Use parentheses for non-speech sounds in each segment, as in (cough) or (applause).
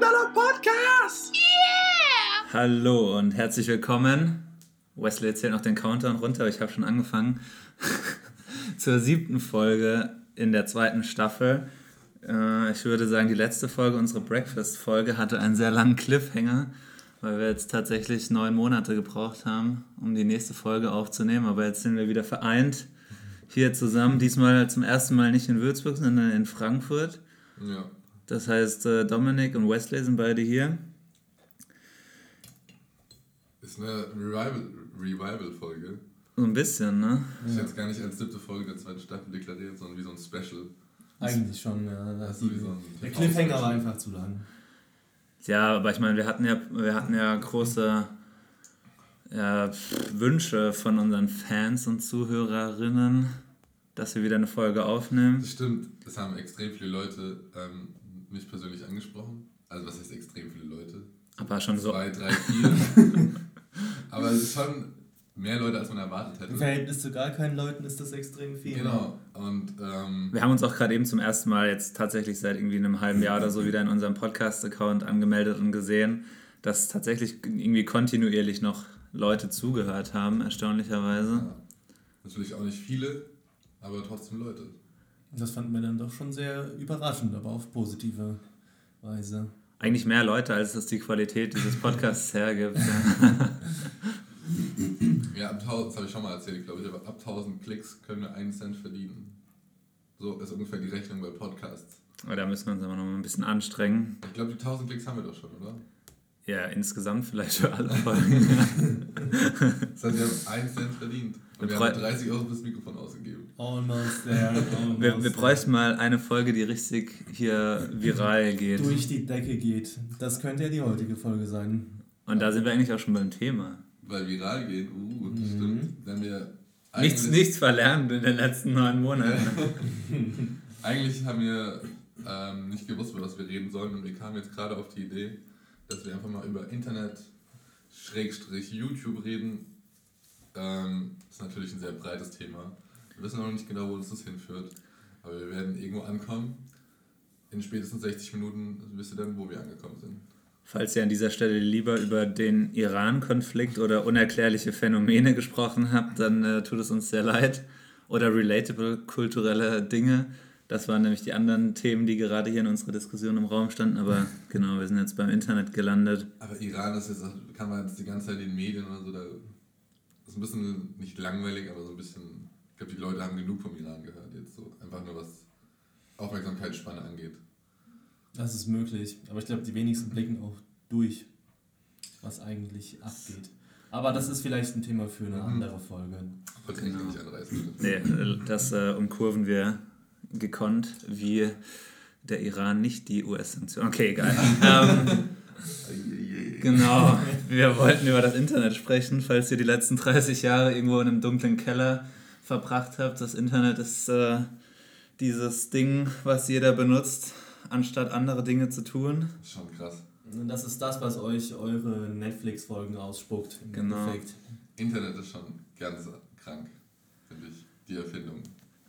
Dollar Podcast! Yeah! Hallo und herzlich willkommen. Wesley erzählt noch den Countdown runter, aber ich habe schon angefangen. (laughs) Zur siebten Folge in der zweiten Staffel. Äh, ich würde sagen, die letzte Folge, unsere Breakfast-Folge, hatte einen sehr langen Cliffhanger, weil wir jetzt tatsächlich neun Monate gebraucht haben, um die nächste Folge aufzunehmen. Aber jetzt sind wir wieder vereint hier zusammen. Diesmal zum ersten Mal nicht in Würzburg, sondern in Frankfurt. Ja. Das heißt, äh, Dominik und Wesley sind beide hier. Ist eine Revival-Folge. Revival so ein bisschen, ne? Ich hätte es gar nicht als siebte Folge der zweiten Staffel deklariert, sondern wie so ein Special. Eigentlich schon, ja. Das die, so der Cliffhanger war einfach zu lang. Ja, aber ich meine, wir hatten ja, wir hatten ja große ja, Wünsche von unseren Fans und Zuhörerinnen, dass wir wieder eine Folge aufnehmen. Das stimmt, es haben extrem viele Leute ähm, mich persönlich angesprochen. Also was heißt extrem viele Leute? Aber schon so. Zwei, drei, vier. (laughs) aber es ist schon mehr Leute, als man erwartet hätte. Im Verhältnis zu gar keinen Leuten ist das extrem viel. Genau. Und, ähm, wir haben uns auch gerade eben zum ersten Mal jetzt tatsächlich seit irgendwie einem halben Jahr oder so wieder in unserem Podcast-Account angemeldet und gesehen, dass tatsächlich irgendwie kontinuierlich noch Leute zugehört haben, erstaunlicherweise. Ja. Natürlich auch nicht viele, aber trotzdem Leute. Das fanden wir dann doch schon sehr überraschend, aber auf positive Weise. Eigentlich mehr Leute, als es die Qualität dieses Podcasts (laughs) hergibt. ja, ab 1000, das habe ich schon mal erzählt, glaube ich, aber ab 1000 Klicks können wir einen Cent verdienen. So ist ungefähr die Rechnung bei Podcasts. Aber da müssen wir uns aber noch mal ein bisschen anstrengen. Ich glaube, die 1000 Klicks haben wir doch schon, oder? Ja, insgesamt vielleicht für alle (laughs) Folgen. das heißt, wir haben einen Cent verdient. Und wir, wir haben 30 Euro fürs Mikrofon ausgegeben. Almost there. (laughs) Almost wir, wir bräuchten mal eine Folge, die richtig hier viral geht. Durch die Decke geht. Das könnte ja die heutige Folge sein. Und da sind wir eigentlich auch schon beim Thema. Weil viral gehen, uh, das mhm. stimmt. Wenn wir nichts, nichts verlernt in den letzten neun Monaten. (laughs) eigentlich haben wir ähm, nicht gewusst, über was wir reden sollen und wir kamen jetzt gerade auf die Idee, dass wir einfach mal über Internet, Schrägstrich, YouTube reden. Ähm, ist natürlich ein sehr breites Thema. Wir wissen noch nicht genau, wo uns das hinführt. Aber wir werden irgendwo ankommen. In spätestens 60 Minuten wisst ihr dann, wo wir angekommen sind. Falls ihr an dieser Stelle lieber über den Iran-Konflikt oder unerklärliche Phänomene gesprochen habt, dann äh, tut es uns sehr leid. Oder relatable kulturelle Dinge. Das waren nämlich die anderen Themen, die gerade hier in unserer Diskussion im Raum standen. Aber genau, wir sind jetzt beim Internet gelandet. Aber Iran ist jetzt, kann man jetzt die ganze Zeit in den Medien oder so, da ein bisschen nicht langweilig, aber so ein bisschen, ich glaube, die Leute haben genug vom Iran gehört jetzt so. Einfach nur was Aufmerksamkeitsspanne angeht. Das ist möglich, aber ich glaube, die wenigsten blicken auch durch, was eigentlich abgeht. Aber das ist vielleicht ein Thema für eine mhm. andere Folge. Wollte ich nicht anreißen. Nee, das äh, umkurven wir gekonnt, wie der Iran nicht die US-Sanktionen. Okay, egal. (laughs) ähm, genau, wir wollten über das Internet sprechen, falls ihr die letzten 30 Jahre irgendwo in einem dunklen Keller verbracht habt. Das Internet ist äh, dieses Ding, was jeder benutzt, anstatt andere Dinge zu tun. Schon krass. Das ist das, was euch eure Netflix-Folgen ausspuckt. genau. Endeffekt. Internet ist schon ganz krank, finde ich, die Erfindung.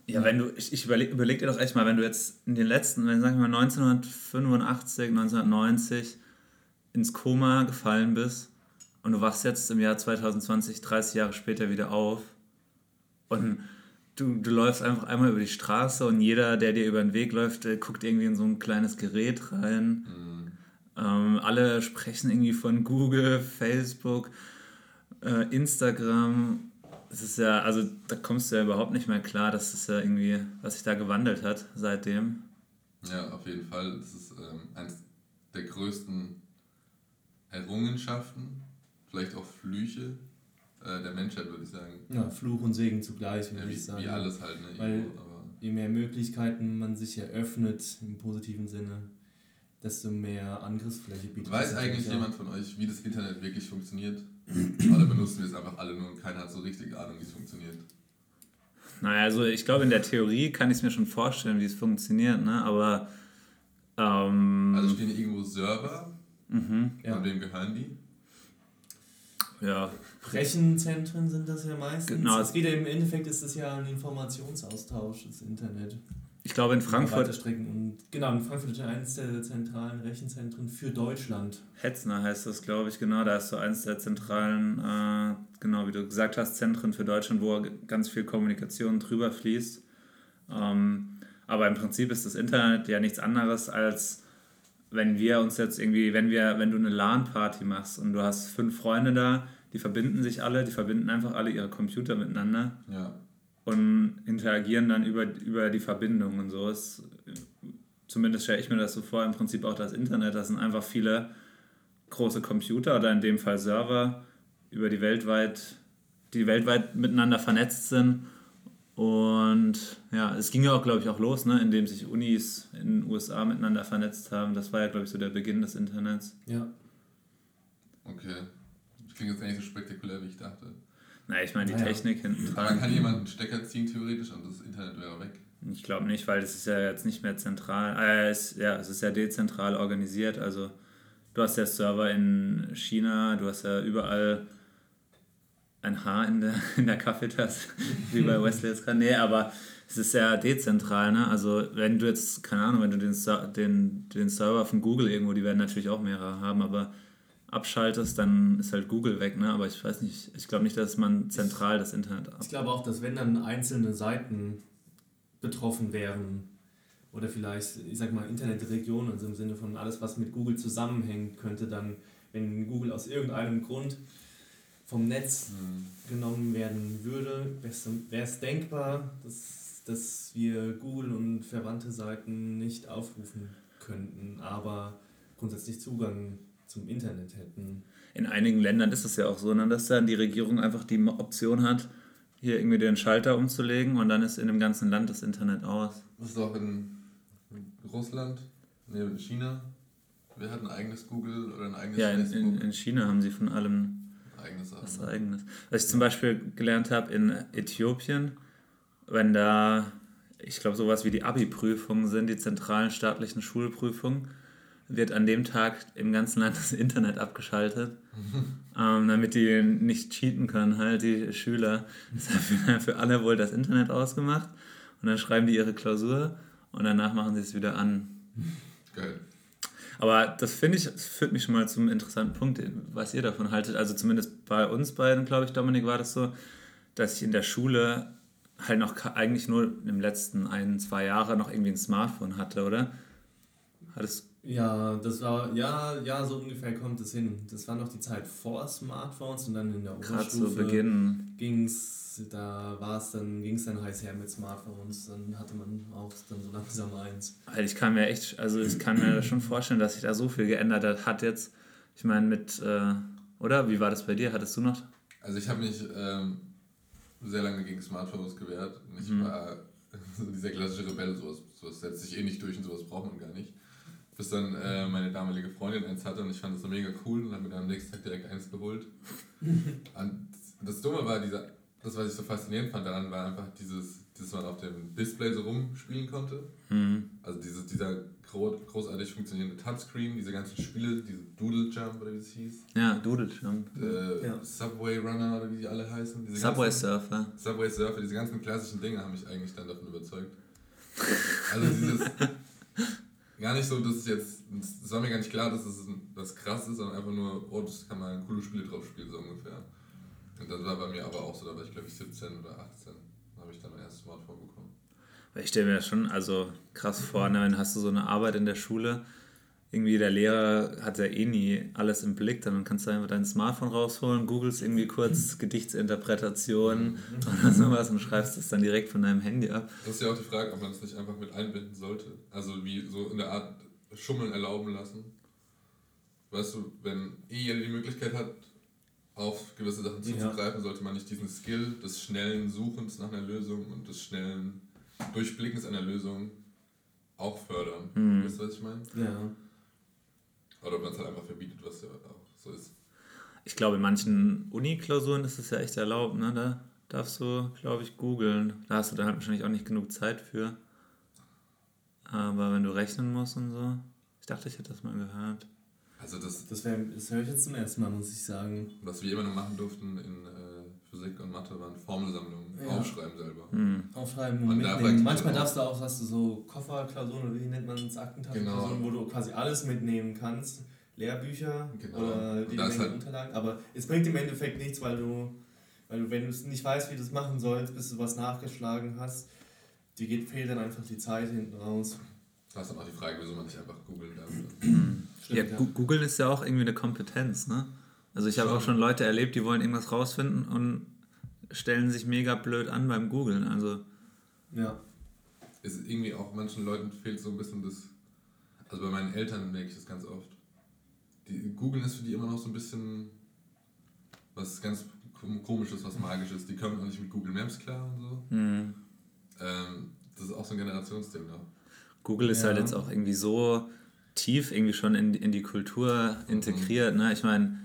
Ja, wenn du, ich, ich überleg, überleg dir doch echt mal, wenn du jetzt in den letzten, wenn sagen wir mal 1985, 1990 ins Koma gefallen bist und du wachst jetzt im Jahr 2020, 30 Jahre später wieder auf und du, du läufst einfach einmal über die Straße und jeder, der dir über den Weg läuft, guckt irgendwie in so ein kleines Gerät rein. Mhm. Ähm, alle sprechen irgendwie von Google, Facebook, äh, Instagram es ist ja, also da kommst du ja überhaupt nicht mehr klar, dass es ja irgendwie, was sich da gewandelt hat seitdem. Ja, auf jeden Fall. Das ist ähm, eines der größten Errungenschaften, vielleicht auch Flüche äh, der Menschheit, würde ich sagen. Ja, Fluch und Segen zugleich, würde ja, wie, ich sagen. Wie alles halt, ne? Weil je mehr Möglichkeiten man sich eröffnet, im positiven Sinne, desto mehr Angriffsfläche bietet Weiß eigentlich jemand von euch, wie das Internet wirklich funktioniert? (clears throat) Oder benutzen wir es einfach alle nur und keiner hat so richtig Ahnung, wie es funktioniert? Naja, also ich glaube, in der Theorie kann ich es mir schon vorstellen, wie es funktioniert, ne? aber. Ähm, also stehen irgendwo Server. Mhm. Ja. Von wem gehören die? Ja. Rechenzentren sind das ja meistens. Genau. Es geht ja im Endeffekt ist das ja ein Informationsaustausch, das Internet. Ich glaube in Frankfurt. Strecken und genau, in Frankfurt ist eines der zentralen Rechenzentren für Deutschland. Hetzner heißt das, glaube ich, genau. Da ist so eines der zentralen, äh, genau wie du gesagt hast, Zentren für Deutschland, wo ganz viel Kommunikation drüber fließt. Ähm, aber im Prinzip ist das Internet ja nichts anderes als wenn wir uns jetzt irgendwie, wenn wir, wenn du eine LAN-Party machst und du hast fünf Freunde da, die verbinden sich alle, die verbinden einfach alle ihre Computer miteinander. Ja und interagieren dann über, über die Verbindung und so. Ist, zumindest stelle ich mir das so vor, im Prinzip auch das Internet. Das sind einfach viele große Computer oder in dem Fall Server, über die weltweit, die weltweit miteinander vernetzt sind. Und ja, es ging ja auch, glaube ich, auch los, ne, indem sich Unis in den USA miteinander vernetzt haben. Das war ja, glaube ich, so der Beginn des Internets. Ja. Okay. Das klingt jetzt nicht so spektakulär, wie ich dachte. Na, ich meine, die naja. Technik hinten dran. Man kann jemanden einen Stecker ziehen, theoretisch, und das Internet wäre weg. Ich glaube nicht, weil es ist ja jetzt nicht mehr zentral, äh, es, ja, es ist ja dezentral organisiert. Also du hast ja Server in China, du hast ja überall ein Haar in der, (laughs) in der Kaffeetasse, (laughs) wie bei (laughs) Wesley jetzt gerade. Nee, aber es ist ja dezentral, ne? Also wenn du jetzt, keine Ahnung, wenn du den, den, den Server von Google irgendwo, die werden natürlich auch mehrere haben, aber abschaltest, dann ist halt Google weg, ne? Aber ich weiß nicht, ich glaube nicht, dass man zentral das Internet ab. Ich glaube auch, dass wenn dann einzelne Seiten betroffen wären oder vielleicht, ich sag mal, Internetregionen, also im Sinne von alles, was mit Google zusammenhängt, könnte dann, wenn Google aus irgendeinem Grund vom Netz mhm. genommen werden würde, wäre es denkbar, dass, dass wir Google und verwandte Seiten nicht aufrufen könnten, aber grundsätzlich Zugang zum Internet hätten. In einigen Ländern ist es ja auch so, ne, dass dann die Regierung einfach die Option hat, hier irgendwie den Schalter umzulegen und dann ist in dem ganzen Land das Internet aus. Das ist auch in Russland, nee, in China. Wer hat ein eigenes Google oder ein eigenes ja, in, Facebook? In, in China haben sie von allem eigenes was eigenes. Was ich zum Beispiel gelernt habe in Äthiopien, wenn da, ich glaube, sowas wie die Abi-Prüfungen sind, die zentralen staatlichen Schulprüfungen, wird an dem Tag im ganzen Land das Internet abgeschaltet, (laughs) ähm, damit die nicht cheaten können, halt die Schüler. Deshalb (laughs) für alle wohl das Internet ausgemacht und dann schreiben die ihre Klausur und danach machen sie es wieder an. Geil. Aber das finde ich, das führt mich schon mal zum interessanten Punkt, was ihr davon haltet. Also zumindest bei uns beiden, glaube ich, Dominik, war das so, dass ich in der Schule halt noch eigentlich nur im letzten ein, zwei Jahre noch irgendwie ein Smartphone hatte, oder? Hattest ja, das war, ja, ja, so ungefähr kommt es hin. Das war noch die Zeit vor Smartphones und dann in der Oberstufe ging es, da war es dann, ging es dann heiß her mit Smartphones, dann hatte man auch dann so langsam eins. Weil ich kann mir echt, also ich kann mir schon vorstellen, dass sich da so viel geändert hat jetzt. Ich meine mit, äh, oder? Wie war das bei dir? Hattest du noch? Also ich habe mich ähm, sehr lange gegen Smartphones gewehrt. Ich mhm. war (laughs) so dieser klassische Rebell, sowas, sowas setzt sich eh nicht durch und sowas braucht man gar nicht bis dann äh, meine damalige Freundin eins hatte und ich fand das so mega cool und habe mir dann am nächsten Tag direkt eins geholt. (laughs) und das Dumme war, dieser, das, was ich so faszinierend fand daran, war einfach dieses, dass man auf dem Display so rumspielen konnte. Mhm. Also dieses, dieser großartig funktionierende Touchscreen, diese ganzen Spiele, diese Doodle Jump oder wie es hieß. Ja, Doodle Jump. Äh, ja. Subway Runner oder wie die alle heißen. Diese Subway ganzen, Surfer. Subway Surfer, diese ganzen klassischen Dinge haben mich eigentlich dann davon überzeugt. Also dieses (laughs) gar nicht so, dass es jetzt, es war mir gar nicht klar, dass es was krass ist, sondern einfach nur, oh, das kann man coole Spiele drauf spielen, so ungefähr. Und das war bei mir aber auch so, da war ich glaube ich 17 oder 18, da habe ich dann mein erstes Smartphone bekommen. Ich stelle mir das schon also krass vor, ne, wenn hast du so eine Arbeit in der Schule irgendwie der Lehrer hat ja eh nie alles im Blick, dann kannst du einfach dein Smartphone rausholen, googelst irgendwie kurz (laughs) Gedichtsinterpretation oder sowas und schreibst das dann direkt von deinem Handy ab. Das ist ja auch die Frage, ob man es nicht einfach mit einbinden sollte. Also wie so in der Art Schummeln erlauben lassen. Weißt du, wenn eh jeder die Möglichkeit hat, auf gewisse Sachen zuzugreifen, ja. sollte man nicht diesen Skill des schnellen Suchens nach einer Lösung und des schnellen Durchblickens einer Lösung auch fördern. Mhm. Weißt du, was ich meine? Ja. Oder ob man es halt einfach verbietet, was ja auch so ist. Ich glaube, in manchen Uni-Klausuren ist es ja echt erlaubt, ne? Da darfst du, glaube ich, googeln. Da hast du dann halt wahrscheinlich auch nicht genug Zeit für. Aber wenn du rechnen musst und so. Ich dachte, ich hätte das mal gehört. Also das, das, wär, das höre ich jetzt zum ersten Mal, muss ich sagen. Was wir immer noch machen durften in äh, Physik und Mathe waren Formelsammlungen, Ja. aufschreiben selber. Hm. Aufschreiben und Und da mitnehmen. Manchmal darfst du auch, hast du so Kofferklausuren oder wie nennt man es, Aktentaschenklausuren, Genau. wo du quasi alles mitnehmen kannst. Lehrbücher Genau. oder die Menge halt- Unterlagen. Aber es bringt im Endeffekt nichts, weil du, weil du wenn du es nicht weißt, wie du es machen sollst, bis du was nachgeschlagen hast, dir geht, fehlt dann einfach die Zeit hinten raus. Da ist dann auch die Frage, wieso man nicht einfach googeln darf. Ja, Gu- Googeln ist ja auch irgendwie eine Kompetenz, ne? Also ich habe auch schon Leute erlebt, die wollen irgendwas rausfinden und stellen sich mega blöd an beim Googlen. Also ja. Ist irgendwie auch manchen Leuten fehlt so ein bisschen das. Also bei meinen Eltern merke ich das ganz oft. Die, Googeln ist für die immer noch so ein bisschen was ganz kom- komisches, was magisches. Die kommen auch nicht mit Google Maps klar und so. hm. Ähm, das ist auch so ein Generationsding noch. Google ist Ja. halt jetzt auch irgendwie so tief irgendwie schon in, in die Kultur integriert. Ne? Ich meine,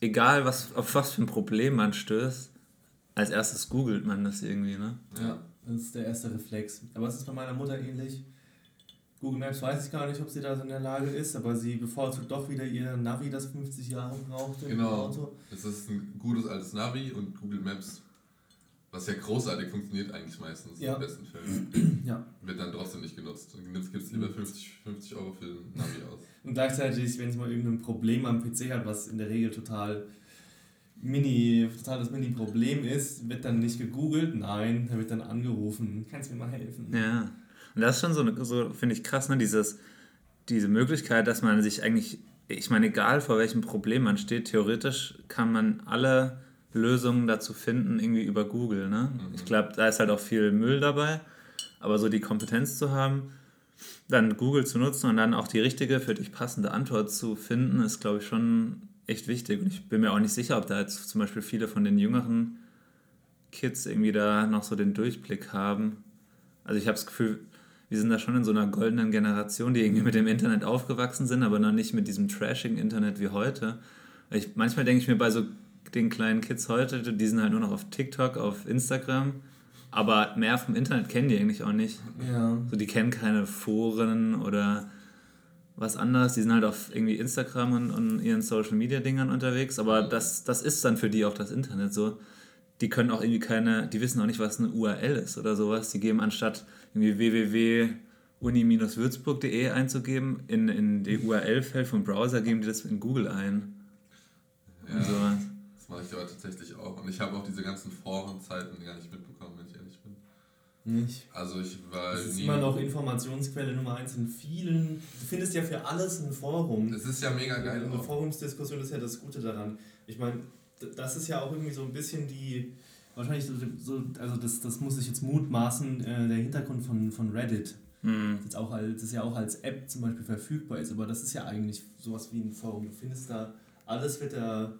egal was, auf was für ein Problem man stößt, als erstes googelt man das irgendwie. Ne? Ja, das ist der erste Reflex. Aber es ist bei meiner Mutter ähnlich. Google Maps weiß ich gar nicht, ob sie da so in der Lage ist, aber sie bevorzugt doch wieder ihr Navi, das 50 Jahre brauchte Genau. Auto. Es ist ein gutes altes Navi und Google Maps, was ja großartig funktioniert eigentlich meistens Ja. in den besten Fällen, (clears throat) Ja. wird dann trotzdem nicht genutzt. Und jetzt gibt es lieber 50, 50 Euro für ein Navi aus. Und gleichzeitig, wenn es mal irgendein Problem am PC hat, was in der Regel total mini, total das Mini-Problem ist, wird dann nicht gegoogelt, nein, da wird dann angerufen. Kannst du mir mal helfen? Ja. Und das ist schon so, eine- so finde ich krass, ne? Dieses, diese Möglichkeit, dass man sich eigentlich, ich meine, egal vor welchem Problem man steht, theoretisch kann man alle Lösungen dazu finden, irgendwie über Google. Ne? Ich glaube, da ist halt auch viel Müll dabei, aber so die Kompetenz zu haben, dann Google zu nutzen und dann auch die richtige, für dich passende Antwort zu finden, ist, glaube ich, schon echt wichtig. Und ich bin mir auch nicht sicher, ob da jetzt zum Beispiel viele von den jüngeren Kids irgendwie da noch so den Durchblick haben. Also ich habe das Gefühl, wir sind da schon in so einer goldenen Generation, die irgendwie mit dem Internet aufgewachsen sind, aber noch nicht mit diesem trashing Internet wie heute. Ich, manchmal denke ich mir bei so den kleinen Kids heute, die sind halt nur noch auf TikTok, auf Instagram, aber mehr vom Internet kennen die eigentlich auch nicht. Ja. So, die kennen keine Foren oder was anderes. Die sind halt auf irgendwie Instagram und, und ihren Social Media Dingern unterwegs, aber das, das ist dann für die auch das Internet so. Die können auch irgendwie keine, die wissen auch nicht, was eine URL ist oder sowas. Die geben anstatt irgendwie www.uni-würzburg.de einzugeben, in, in die URL-Feld vom Browser geben die das in Google ein. Ja, Und sowas. Das mache ich aber tatsächlich auch. Und ich habe auch diese ganzen Forenzeiten gar nicht mitbekommen, wenn ich ehrlich bin. Nicht. Also ich war Das ist immer noch Informationsquelle Nummer eins in vielen. Du findest ja für alles ein Forum. Es ist ja mega geil. Eine auch. Forumsdiskussion ist ja das Gute daran. Ich meine, das ist ja auch irgendwie so ein bisschen die, wahrscheinlich so, so also das, das muss ich jetzt mutmaßen, äh, der Hintergrund von, von Reddit. Hm. Das, ist auch als, das ja auch als App zum Beispiel verfügbar ist, aber das ist ja eigentlich sowas wie ein Forum. Du findest da, alles wird da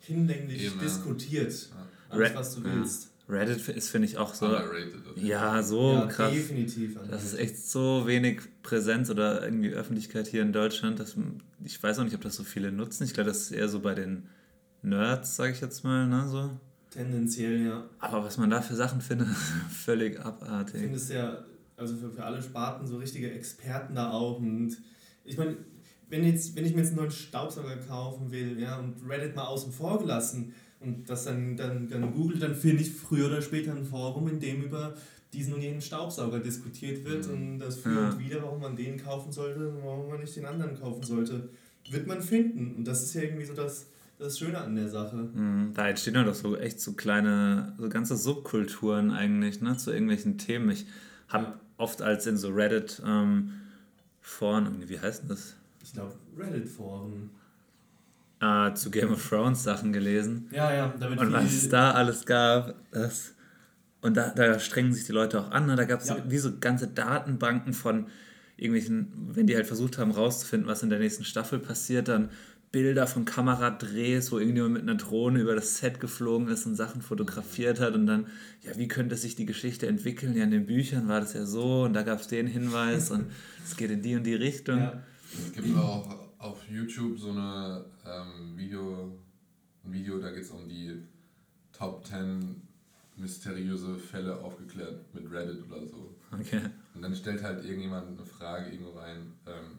hinlänglich Eben, diskutiert. Ja. Alles, was du willst. Reddit ist, finde ich, auch so. Ja, so ja, krass. definitiv. Das ist echt so wenig Präsenz oder irgendwie Öffentlichkeit hier in Deutschland, dass ich weiß auch nicht, ob das so viele nutzen. Ich glaube, das ist eher so bei den Nerds, sage ich jetzt mal, ne, so. Tendenziell, ja. Aber was man da für Sachen findet, (laughs) völlig Du abartig. findest ja, also für, für alle Sparten so richtige Experten da auch. Und ich meine, wenn, jetzt, wenn ich mir jetzt einen neuen Staubsauger kaufen will, ja, und Reddit mal außen vor gelassen und das dann, dann, dann Google, dann finde ich früher oder später ein Forum, in dem über diesen und jenen Staubsauger diskutiert wird Mhm. und das für Ja. und wieder, warum man den kaufen sollte und warum man nicht den anderen kaufen sollte, wird man finden. Und das ist ja irgendwie so das, das Schöne an der Sache. Mhm, Da entstehen halt auch so echt so kleine, so ganze Subkulturen eigentlich, ne, zu irgendwelchen Themen. Ich habe Ja. oft als in so Reddit ähm, Foren, wie heißt denn das? Ich glaube, Reddit-Foren. Äh, zu Game of Thrones Sachen gelesen. Ja, ja, da wird Und was es da alles gab, das. Und da, da strengen sich die Leute auch an. Ne? Da gab es Ja. wie so ganze Datenbanken von irgendwelchen, wenn die halt versucht haben rauszufinden, was in der nächsten Staffel passiert, dann Bilder von Kameradrehs, wo irgendjemand mit einer Drohne über das Set geflogen ist und Sachen fotografiert hat und dann, ja, wie könnte sich die Geschichte entwickeln? Ja, in den Büchern war das ja so und da gab es den Hinweis und es geht in die und die Richtung. ja. Es gibt auch auf YouTube so eine ähm, Video, ein Video, da geht es um die Top 10 mysteriöse Fälle aufgeklärt mit Reddit oder so. Okay. Und dann stellt halt irgendjemand eine Frage irgendwo rein. Ähm,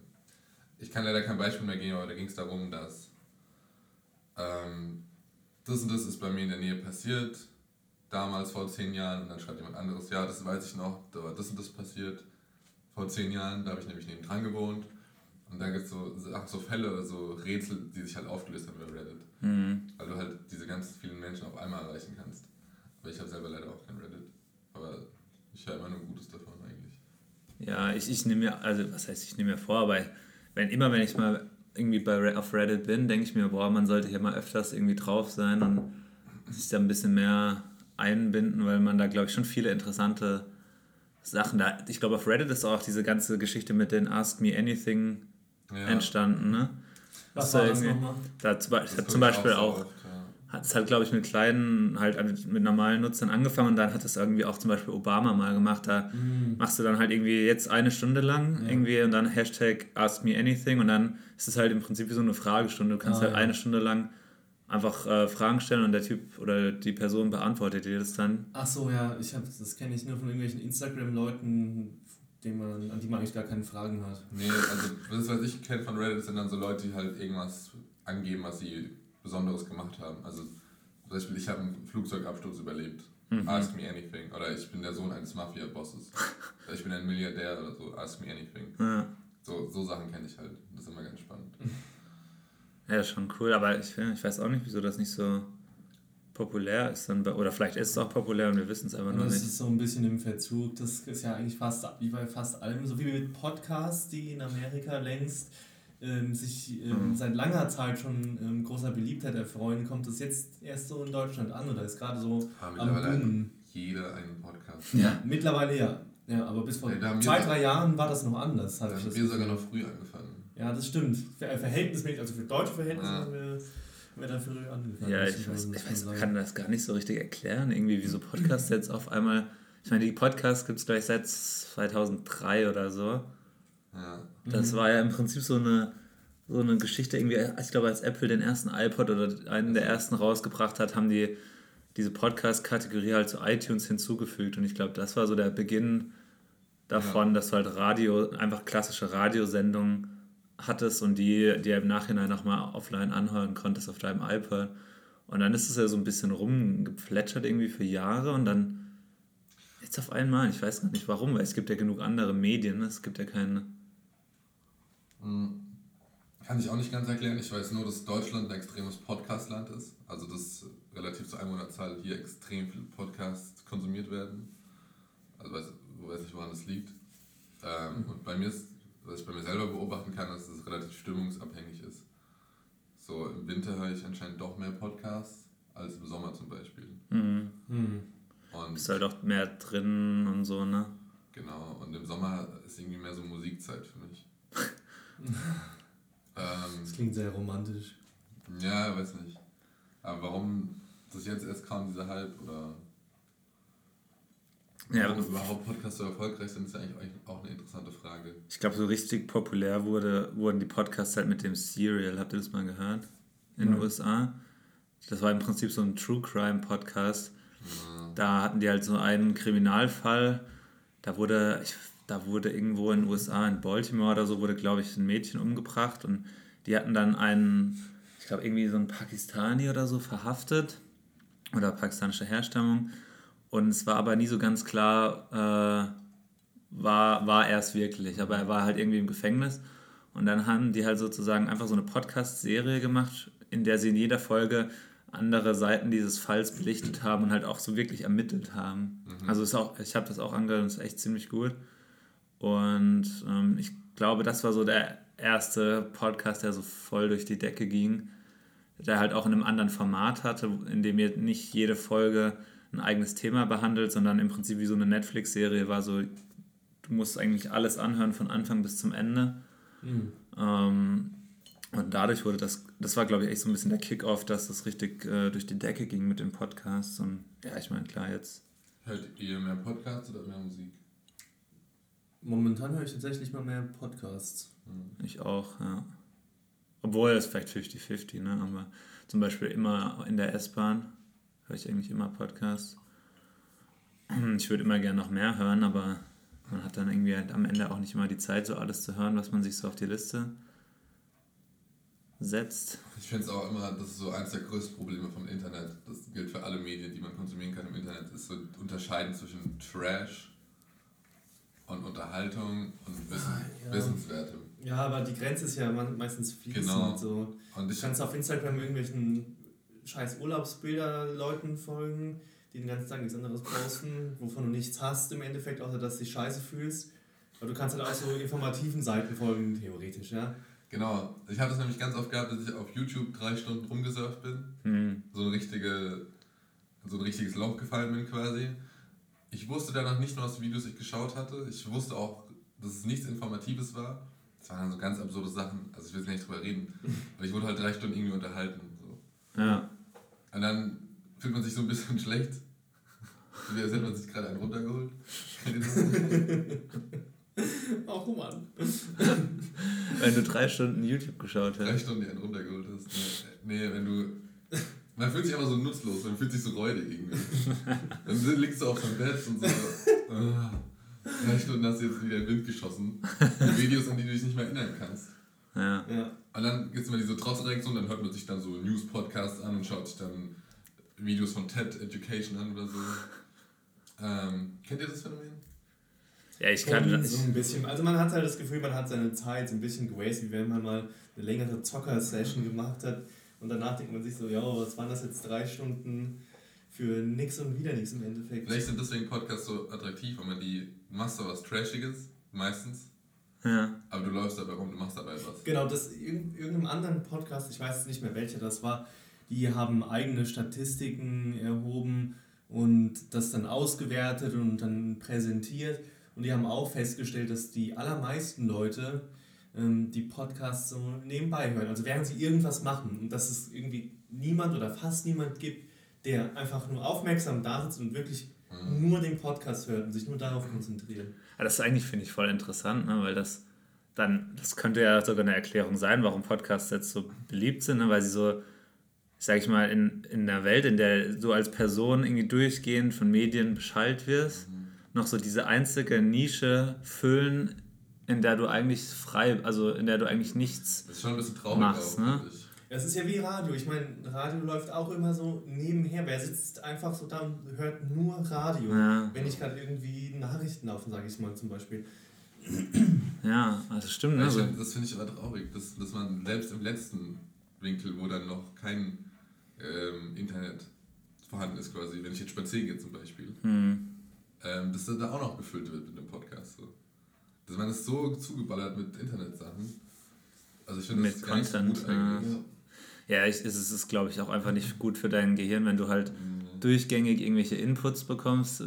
ich kann leider kein Beispiel mehr geben, aber da ging es darum, dass, ähm, das und das ist bei mir in der Nähe passiert, damals vor zehn Jahren, und dann schreibt jemand anderes, ja, das weiß ich noch, da war das und das passiert vor zehn Jahren, da habe ich nämlich neben dran gewohnt. Und dann gibt es so, so Fälle oder so Rätsel, die sich halt aufgelöst haben über Reddit. Mhm. Weil du halt diese ganz vielen Menschen auf einmal erreichen kannst. Aber ich habe selber leider auch kein Reddit. Aber ich höre immer nur Gutes davon eigentlich. Ja, ich, ich nehme mir, also was heißt, ich nehme mir vor, aber wenn immer, wenn ich mal irgendwie bei, auf Reddit bin, denke ich mir, boah, man sollte hier mal öfters irgendwie drauf sein und sich da ein bisschen mehr einbinden, weil man da, glaube ich, schon viele interessante Sachen da. Ich glaube, auf Reddit ist auch diese ganze Geschichte mit den Ask Me Anything ja. entstanden, ne? Was war das nochmal? Da zum, das hat zum Beispiel auch, auch hat es halt, glaube ich, mit kleinen, halt mit normalen Nutzern angefangen und dann hat es irgendwie auch zum Beispiel Obama mal gemacht. Da mhm. machst du dann halt irgendwie jetzt eine Stunde lang ja. irgendwie und dann Hashtag Ask Me Anything und dann ist es halt im Prinzip wie so eine Fragestunde. Du kannst ah, halt ja. eine Stunde lang einfach äh, Fragen stellen und der Typ oder die Person beantwortet dir das dann. Ach so, ja, ich hab, das kenne ich nur von irgendwelchen Instagram-Leuten, man, an die man eigentlich gar keine Fragen hat. Nee, also das, was ich kenne von Reddit, sind dann so Leute, die halt irgendwas angeben, was sie Besonderes gemacht haben. Also zum Beispiel, ich habe einen Flugzeugabsturz überlebt. Mhm. Ask me anything. Oder ich bin der Sohn eines Mafia-Bosses. (laughs) ich bin ein Milliardär oder so. Ask me anything. Ja. So, so Sachen kenne ich halt. Das ist immer ganz spannend. Ja, schon cool, aber ich, ich weiß auch nicht, wieso das nicht so populär ist. Dann, oder vielleicht ist es auch populär und wir wissen es einfach nur nicht. Das ist so ein bisschen im Verzug. Das ist ja eigentlich fast wie bei fast allem, so wie mit Podcasts, die in Amerika längst ähm, sich ähm, mhm. seit langer Zeit schon ähm, großer Beliebtheit erfreuen, kommt das jetzt erst so in Deutschland an oder ist gerade so ja, am Boomen. Jeder einen Podcast. Ja, mittlerweile ja. Ja, aber bis vor ja, zwei, drei Jahren war das noch anders. Da haben wir sogar noch früh angefangen. Ja, das stimmt. Verhältnismäßig, also für deutsche Verhältnisse ja. haben wir wir da früh angefangen. Ja, ich, weiß, ich weiß, kann das gar nicht so richtig erklären, irgendwie, wie so Podcasts jetzt auf einmal. Ich meine, die Podcasts gibt es gleich seit 2003 oder so. Ja. Das mhm. war ja im Prinzip so eine, so eine Geschichte, irgendwie, ich glaube, als Apple den ersten iPod oder einen der ersten rausgebracht hat, haben die diese Podcast-Kategorie halt zu iTunes hinzugefügt. Und ich glaube, das war so der Beginn davon, ja. dass du halt Radio, einfach klassische Radiosendungen hattest und die dir im Nachhinein nochmal offline anhören konntest auf deinem iPad. Und dann ist es ja so ein bisschen rumgeplätschert irgendwie für Jahre und dann jetzt auf einmal, ich weiß gar nicht warum, weil es gibt ja genug andere Medien, ne? es gibt ja keine. Hm. Kann ich auch nicht ganz erklären. Ich weiß nur, dass Deutschland ein extremes Podcastland ist. Also dass relativ zur Einwohnerzahl hier extrem viele Podcasts konsumiert werden. Also weiß, weiß nicht, woran das liegt. Ähm, und bei mir ist was ich bei mir selber beobachten kann, ist, dass es relativ stimmungsabhängig ist. So im Winter höre ich anscheinend doch mehr Podcasts als im Sommer zum Beispiel. Mhm. Mhm. Und Bist halt auch mehr drin und so, ne? Genau, und im Sommer ist irgendwie mehr so Musikzeit für mich. (laughs) ähm, das klingt sehr romantisch. Ja, weiß nicht. Aber warum das jetzt erst kam, dieser Hype, oder ja. Warum überhaupt Podcasts so erfolgreich sind, ist ja eigentlich auch eine interessante Frage. Ich glaube, so richtig populär wurde, wurden die Podcasts halt mit dem Serial. Habt ihr das mal gehört? In ja. den USA. Das war im Prinzip so ein True Crime Podcast. Ja. Da hatten die halt so einen Kriminalfall. Da wurde, ich, da wurde irgendwo in den USA, in Baltimore oder so, wurde, glaube ich, ein Mädchen umgebracht. Und die hatten dann einen, ich glaube, irgendwie so einen Pakistani oder so verhaftet. Oder pakistanische Herstammung und es war aber nie so ganz klar, äh, war, war er es wirklich. Aber er war halt irgendwie im Gefängnis. Und dann haben die halt sozusagen einfach so eine Podcast-Serie gemacht, in der sie in jeder Folge andere Seiten dieses Falls belichtet haben und halt auch so wirklich ermittelt haben. Mhm. Also ist auch, ich habe das auch angehört und ist echt ziemlich gut. Und ähm, ich glaube, das war so der erste Podcast, der so voll durch die Decke ging, der halt auch in einem anderen Format hatte, in dem ihr nicht jede Folge ein eigenes Thema behandelt, sondern im Prinzip wie so eine Netflix-Serie war so, du musst eigentlich alles anhören von Anfang bis zum Ende. Mhm. Ähm, und dadurch wurde das, das war glaube ich echt so ein bisschen der Kick-Off, dass das richtig äh, durch die Decke ging mit den Podcasts. Und ja, ich meine, klar, jetzt. Hört ihr mehr Podcasts oder mehr Musik? Momentan höre ich tatsächlich mal mehr Podcasts. Mhm. Ich auch, ja. Obwohl es vielleicht 50-50, ne? Aber zum Beispiel immer in der S-Bahn höre ich eigentlich immer Podcasts. (clears throat) Ich würde immer gerne noch mehr hören, aber man hat dann irgendwie halt am Ende auch nicht immer die Zeit, so alles zu hören, was man sich so auf die Liste setzt. Ich finde es auch immer, das ist so eines der größten Probleme vom Internet. Das gilt für alle Medien, die man konsumieren kann im Internet, ist so unterscheiden zwischen Trash und Unterhaltung und Wissen, ja. Wissenswerte. Ja, aber die Grenze ist ja man- meistens fließend. Genau. So. Und Du ich, kannst auf Instagram irgendwelchen scheiß Urlaubsbilder Leuten folgen, die den ganzen Tag nichts anderes posten, wovon du nichts hast im Endeffekt, außer dass du dich scheiße fühlst. Aber du kannst halt auch so informativen Seiten folgen, theoretisch, ja. genau, ich habe das nämlich ganz oft gehabt, dass ich auf YouTube drei Stunden rumgesurft bin. Hm. so ein, richtige, so ein richtiges Loch gefallen bin quasi. Ich wusste danach nicht mehr, was für Videos ich geschaut hatte. Ich wusste auch, dass es nichts Informatives war. Es waren so ganz absurde Sachen. Also ich will jetzt nicht drüber reden. (laughs) Aber ich wurde halt drei Stunden irgendwie unterhalten. So. Ja. Und dann fühlt man sich so ein bisschen (laughs) schlecht. Wie als hätte man sich gerade einen runtergeholt. Das? (laughs) Ach Mann. Wenn du drei Stunden YouTube geschaut Drei hast. Stunden die einen runtergeholt hast. Nee, wenn du. Man fühlt sich einfach so nutzlos, man fühlt sich so räudig irgendwie. Dann liegst du auf deinem Bett und so. ah, drei Stunden hast du jetzt wieder in den Wind geschossen. Videos, an die du dich nicht mehr erinnern kannst. Ja. Ja. Und dann gibt es immer diese Trotzreaktion, dann hört man sich dann so News-Podcasts an und schaut sich dann Videos von TED Education an oder so. (laughs) Ähm, kennt ihr das Phänomen? Ja, ich kann. Und so ein bisschen. Also man hat halt das Gefühl, man hat seine Zeit so ein bisschen gewastet, wie wenn man mal eine längere Zocker-Session gemacht hat und danach denkt man sich so, ja, was waren das jetzt drei Stunden für nix und wieder nichts im Endeffekt. Vielleicht sind deswegen Podcasts so attraktiv, weil man die so was Trashiges, meistens, Ja. aber du läufst dabei rum, du machst dabei was. Genau, das in irgendeinem anderen Podcast, ich weiß jetzt nicht mehr welcher das war, die haben eigene Statistiken erhoben und das dann ausgewertet und dann präsentiert. Und die haben auch festgestellt, dass die allermeisten Leute ähm, die Podcasts so nebenbei hören, also während sie irgendwas machen. Und dass es irgendwie niemand oder fast niemand gibt, der einfach nur aufmerksam da sitzt und wirklich Mhm. nur den Podcast hört und sich nur darauf konzentriert. Aber das ist eigentlich, finde ich, voll interessant, ne? weil das dann, das könnte ja sogar eine Erklärung sein, warum Podcasts jetzt so beliebt sind, ne? weil sie so, sag ich mal, in, in einer Welt, in der du als Person irgendwie durchgehend von Medien beschallt wirst, noch so diese einzige Nische füllen, in der du eigentlich frei, also in der du eigentlich nichts Das ist schon ein bisschen traurig Machst, auch, ne? Es ist ja wie Radio. Ich meine, Radio läuft auch immer so nebenher. Wer sitzt einfach so da und hört nur Radio? Ja. Wenn ich gerade irgendwie Nachrichten laufen, sage ich mal zum Beispiel. Ja, also stimmt. Ne? Ich So, find- das finde ich aber traurig, dass, dass man selbst im letzten Winkel, wo dann noch kein ähm, Internet vorhanden ist, quasi, wenn ich jetzt spazieren gehe zum Beispiel, hm, ähm, dass das da auch noch gefüllt wird mit dem Podcast. So. Dass man ist so zugeballert mit Internetsachen. Also ich finde Mit das gar nicht so Content, gut eigentlich. ja, ich, es ist, ist glaube ich, auch einfach nicht gut für dein Gehirn, wenn du halt Mhm. durchgängig irgendwelche Inputs bekommst.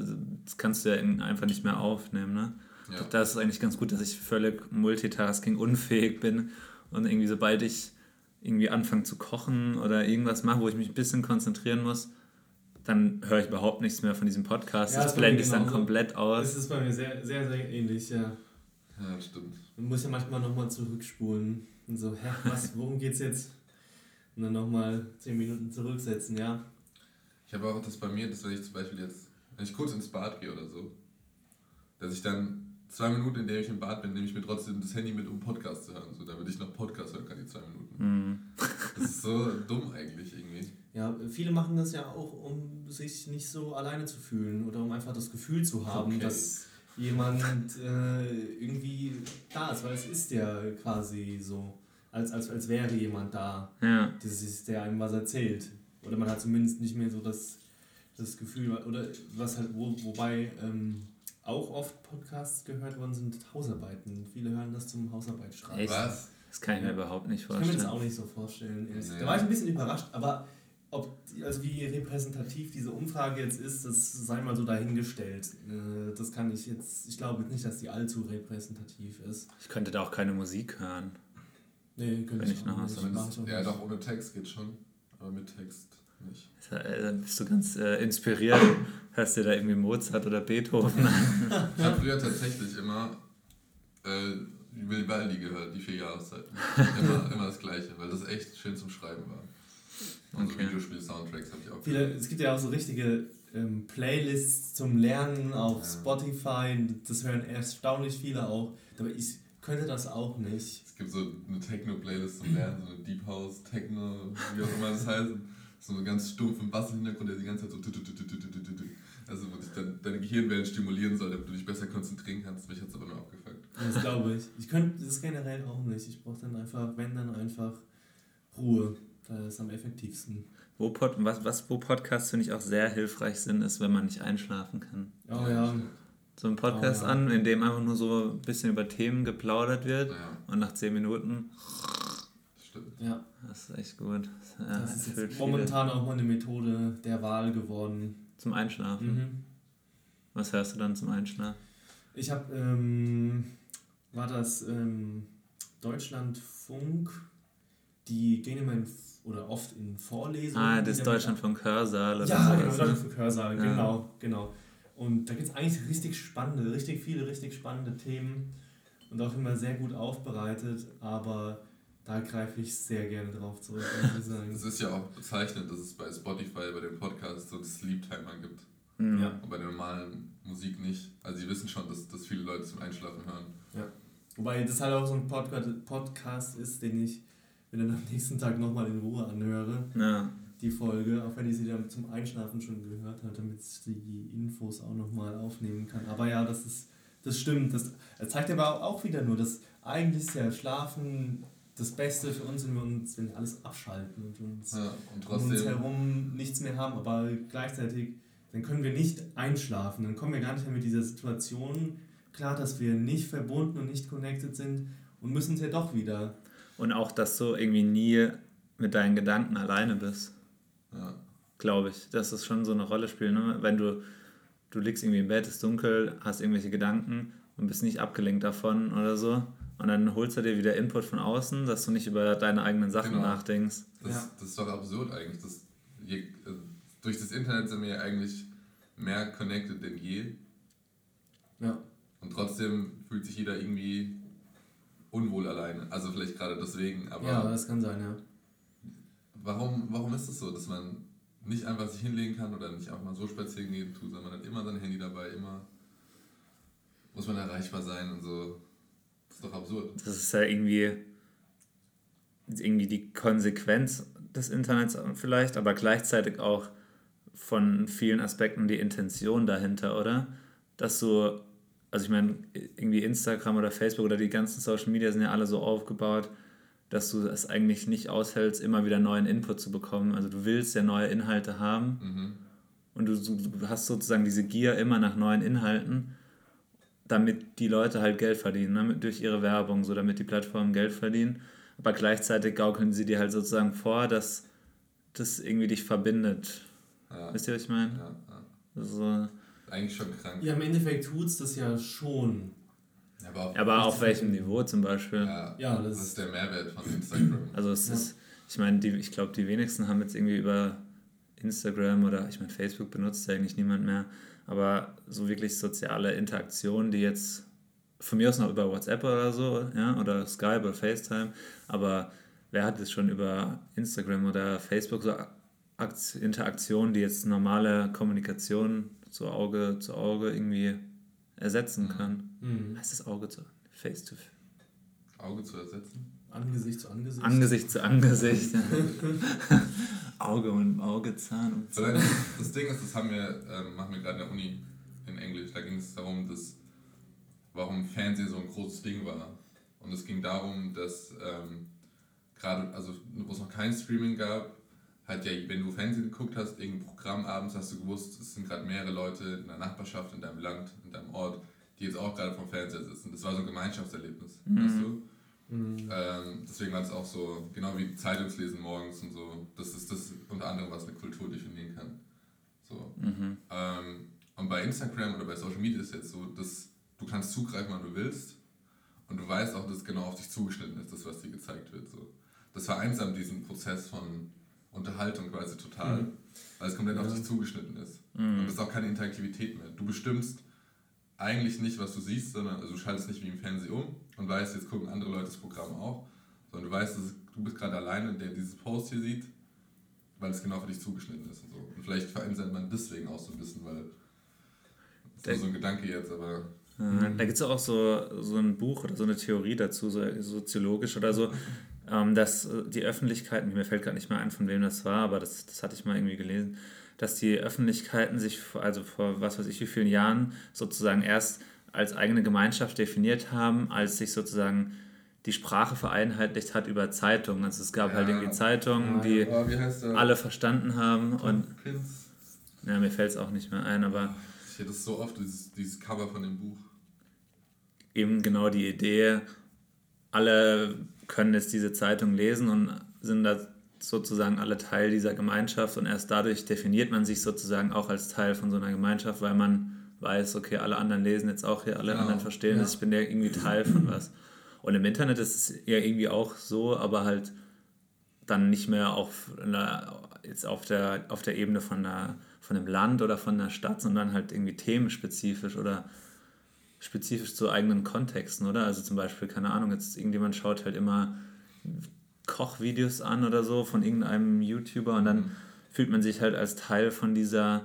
Das kannst du ja in- einfach nicht mehr aufnehmen. Ne? Ja. Da ist es eigentlich ganz gut, dass ich völlig multitasking unfähig bin und irgendwie sobald ich irgendwie anfange zu kochen oder irgendwas mache, wo ich mich ein bisschen konzentrieren muss, dann höre ich überhaupt nichts mehr von diesem Podcast. Ja, das blende ich dann komplett aus. Das ist bei mir sehr, sehr, sehr ähnlich, ja. Ja, stimmt. Man muss ja manchmal nochmal zurückspulen und so, hä, was, worum geht's jetzt? Und dann nochmal 10 Minuten zurücksetzen, ja. Ich habe auch das bei mir, dass wenn ich zum Beispiel jetzt, wenn ich kurz ins Bad gehe oder so, dass ich dann zwei Minuten, in der ich im Bad bin, nehme ich mir trotzdem das Handy mit, um Podcast zu hören, so damit ich noch Podcast hören kann, die zwei Minuten. Hm. Das ist so (laughs) dumm eigentlich irgendwie. Ja, viele machen das ja auch, um sich nicht so alleine zu fühlen oder um einfach das Gefühl zu haben, Okay. dass jemand äh, irgendwie da ist, weil es ist ja quasi so, als, als, als wäre jemand da, Ja. das ist, der einem was erzählt. Oder man hat zumindest nicht mehr so das, das Gefühl, oder was halt, wo, wobei ähm, auch oft Podcasts gehört worden sind, Hausarbeiten. Viele hören das zum Hausarbeitschreiben. Echt? Was? Das kann ich mir überhaupt nicht Ich kann mir das vorstellen. auch nicht so vorstellen. Nee. Da war ich ein bisschen überrascht, aber ob, also wie repräsentativ diese Umfrage jetzt ist, das sei mal so dahingestellt. Äh, Das kann ich jetzt, ich glaube nicht, dass die allzu repräsentativ ist. Ich könnte da auch keine Musik hören. Nee, könnte Wenn ich Hause nicht. auch Ja, doch, ohne Text geht schon, aber mit Text nicht. Äh, bist du ganz äh, inspiriert. (laughs) Hörst dir da irgendwie Mozart oder Beethoven an? Ich habe früher tatsächlich immer äh, Vivaldi gehört, die vier Jahreszeiten. Immer, (laughs) immer das Gleiche, weil das echt schön zum Schreiben war. Und so Okay. Videospiel-Soundtracks habe ich auch Viele, es gibt ja auch so richtige ähm, Playlists zum Lernen auf Ja. Spotify. Das hören erstaunlich viele auch. Dabei ich könnte das auch nicht. Es gibt so eine Techno-Playlist zum Lernen, so eine Deep House, Techno, wie auch immer das heißt. So einen ganz stumpfen Bass im Hintergrund, der die ganze Zeit so. Also, wo dich dann deine Gehirnwellen stimulieren soll, damit du dich besser konzentrieren kannst. Mich hat es aber nur abgefuckt. Das glaube ich. Ich könnte das generell auch nicht. Ich brauche dann einfach, wenn dann einfach Ruhe. Das ist am effektivsten. Wo, Pod, was, was, wo Podcasts, finde ich, auch sehr hilfreich sind, ist, wenn man nicht einschlafen kann. Oh ja. So ein Podcast Oh, ja. an, in dem einfach nur so ein bisschen über Themen geplaudert wird Ja, und nach 10 Minuten, das stimmt. Ja, das ist echt gut. Ja, das ist momentan auch meine Methode der Wahl geworden. Zum Einschlafen. Mhm. Was hörst du dann zum Einschlafen? Ich habe, ähm, war das ähm, Deutschlandfunk, die gehen immer in, oder oft in Vorlesungen. Ah, das Deutschlandfunk Hörsaal oder Ja, genau, ne? Deutschlandfunk Hörsaal, Ja. genau, genau. Und da gibt es eigentlich richtig spannende, richtig viele, richtig spannende Themen und auch immer sehr gut aufbereitet, aber da greife ich sehr gerne drauf zurück, muss ich sagen. (laughs) Es ist ja auch bezeichnend, dass es bei Spotify, bei dem Podcast, so einen Sleep-Timer gibt. Mhm. Ja. Und bei der normalen Musik nicht. Also, sie wissen schon, dass, dass viele Leute zum Einschlafen hören. Wobei das halt auch so ein Podcast, Podcast ist, den ich mir dann am nächsten Tag nochmal in Ruhe anhöre, Ja. Die Folge, auch wenn ich sie dann zum Einschlafen schon gehört habe, damit ich die Infos auch nochmal aufnehmen kann. Aber ja, das ist, das stimmt. Das, das zeigt aber auch wieder nur, dass eigentlich ist ja Schlafen das Beste für uns, wenn wir uns, wenn wir alles abschalten und uns Ja, und um uns herum nichts mehr haben, aber gleichzeitig, dann können wir nicht einschlafen, dann kommen wir gar nicht mehr mit dieser Situation klar, dass wir nicht verbunden und nicht connected sind und müssen es ja doch wieder. Und auch, dass du irgendwie nie mit deinen Gedanken alleine bist, Ja, glaube ich. Dass das schon so eine Rolle spielt. Ne? Wenn du, du liegst irgendwie im Bett, ist dunkel, hast irgendwelche Gedanken und bist nicht abgelenkt davon oder so. Und dann holst du dir wieder Input von außen, dass du nicht über deine eigenen Sachen Genau. nachdenkst. das, Ja. das ist doch absurd eigentlich. Das, je, äh, durch das Internet sind wir ja eigentlich mehr connected denn je. Ja. Und trotzdem fühlt sich jeder irgendwie unwohl alleine. Also vielleicht gerade deswegen, aber ja, das kann sein, ja. Warum, warum ist es so, dass man nicht einfach sich hinlegen kann oder nicht einfach mal so spazieren gehen tut, sondern man hat immer sein Handy dabei, immer muss man erreichbar sein und so. Das ist doch absurd. Das ist ja irgendwie, irgendwie die Konsequenz des Internets vielleicht, aber gleichzeitig auch von vielen Aspekten die Intention dahinter, oder? Dass du, also ich meine, irgendwie Instagram oder Facebook oder die ganzen Social Media sind ja alle so aufgebaut, dass du es eigentlich nicht aushältst, immer wieder neuen Input zu bekommen. Also du willst ja neue Inhalte haben Mhm. und du, du hast sozusagen diese Gier immer nach neuen Inhalten, damit die Leute halt Geld verdienen, ne? durch ihre Werbung, so damit die Plattformen Geld verdienen. Aber gleichzeitig gaukeln sie dir halt sozusagen vor, dass das irgendwie dich verbindet. Ja, Wisst ihr, was ich meine? ja, ja. So, Eigentlich schon krank. Ja, im Endeffekt tut es das ja schon. Aber auf, aber auf welchem Niveau zum Beispiel? ja, Ja, das, das- ist der Mehrwert von Instagram. Also es Ja. ist, ich meine, die, ich glaube, die wenigsten haben jetzt irgendwie über Instagram oder ich meine, Facebook benutzt ja eigentlich niemand mehr, aber so wirklich soziale Interaktionen, die jetzt von mir aus noch über WhatsApp oder so, ja, oder Skype oder FaceTime, aber wer hat es schon über Instagram oder Facebook so Akt- Interaktionen, die jetzt normale Kommunikation zu Auge zu Auge irgendwie ersetzen kann? Mhm. Heißt das Auge zu Face to Auge zu ersetzen. Angesicht zu Angesicht. Angesicht zu Angesicht. (laughs) Auge und Auge, Zahn und Zahn. Das Ding ist, das haben wir, ähm, machen wir gerade in der Uni in Englisch. Da ging es darum, dass, warum Fernsehen so ein großes Ding war. Und es ging darum, dass ähm, gerade, also wo es noch kein Streaming gab, hat ja, wenn du Fernsehen geguckt hast, irgendein Programm abends, hast du gewusst, es sind gerade mehrere Leute in der Nachbarschaft, in deinem Land, in deinem Ort, die jetzt auch gerade vom Fernseher sitzen. Das war so ein Gemeinschaftserlebnis, weißt du? Mhm. Ähm, deswegen war es auch so, genau wie Zeitungslesen morgens und so. Das ist das unter anderem, was eine Kultur definieren kann. So. Mhm. Ähm, und bei Instagram oder bei Social Media ist jetzt so, dass du kannst zugreifen, wann du willst. Und du weißt auch, dass es genau auf dich zugeschnitten ist, das, was dir gezeigt wird. So. Das vereinsamt diesen Prozess von Unterhaltung quasi total, Mhm. weil es komplett auf Ja. dich zugeschnitten ist. Mhm. Und es ist auch keine Interaktivität mehr. Du bestimmst eigentlich nicht, was du siehst, sondern also du schaltest nicht wie im Fernsehen um und weißt, jetzt gucken andere Leute das Programm auch, sondern du weißt, du bist gerade alleine, der dieses Post hier sieht, weil es genau für dich zugeschnitten ist und so. Und vielleicht vereinsamt man deswegen auch so ein bisschen, weil das ist Der- nur so ein Gedanke jetzt, aber. Da gibt es auch so, so ein Buch oder so eine Theorie dazu, so soziologisch oder so, dass die Öffentlichkeiten, mir fällt gerade nicht mehr ein, von wem das war, aber das, das hatte ich mal irgendwie gelesen, dass die Öffentlichkeiten sich, also vor was weiß ich wie vielen Jahren, sozusagen erst als eigene Gemeinschaft definiert haben, als sich sozusagen die Sprache vereinheitlicht hat über Zeitungen. Also es gab ja, halt irgendwie Zeitungen, die alle verstanden haben. Und Prinz. Ja, mir fällt es auch nicht mehr ein, aber. Ich hätte so oft, dieses, dieses Cover von dem Buch. Eben genau die Idee, alle können jetzt diese Zeitung lesen und sind da sozusagen alle Teil dieser Gemeinschaft und erst dadurch definiert man sich sozusagen auch als Teil von so einer Gemeinschaft, weil man weiß, okay, alle anderen lesen jetzt auch hier, alle genau. anderen verstehen ja. das, ich bin ja irgendwie Teil von was. Und im Internet ist es ja irgendwie auch so, aber halt dann nicht mehr auf, einer, jetzt auf, der, auf der Ebene von, einer, von einem Land oder von einer Stadt, sondern halt irgendwie themenspezifisch oder spezifisch zu eigenen Kontexten, oder? Also zum Beispiel, keine Ahnung, jetzt irgendjemand schaut halt immer Kochvideos an oder so von irgendeinem YouTuber und dann mhm. fühlt man sich halt als Teil von dieser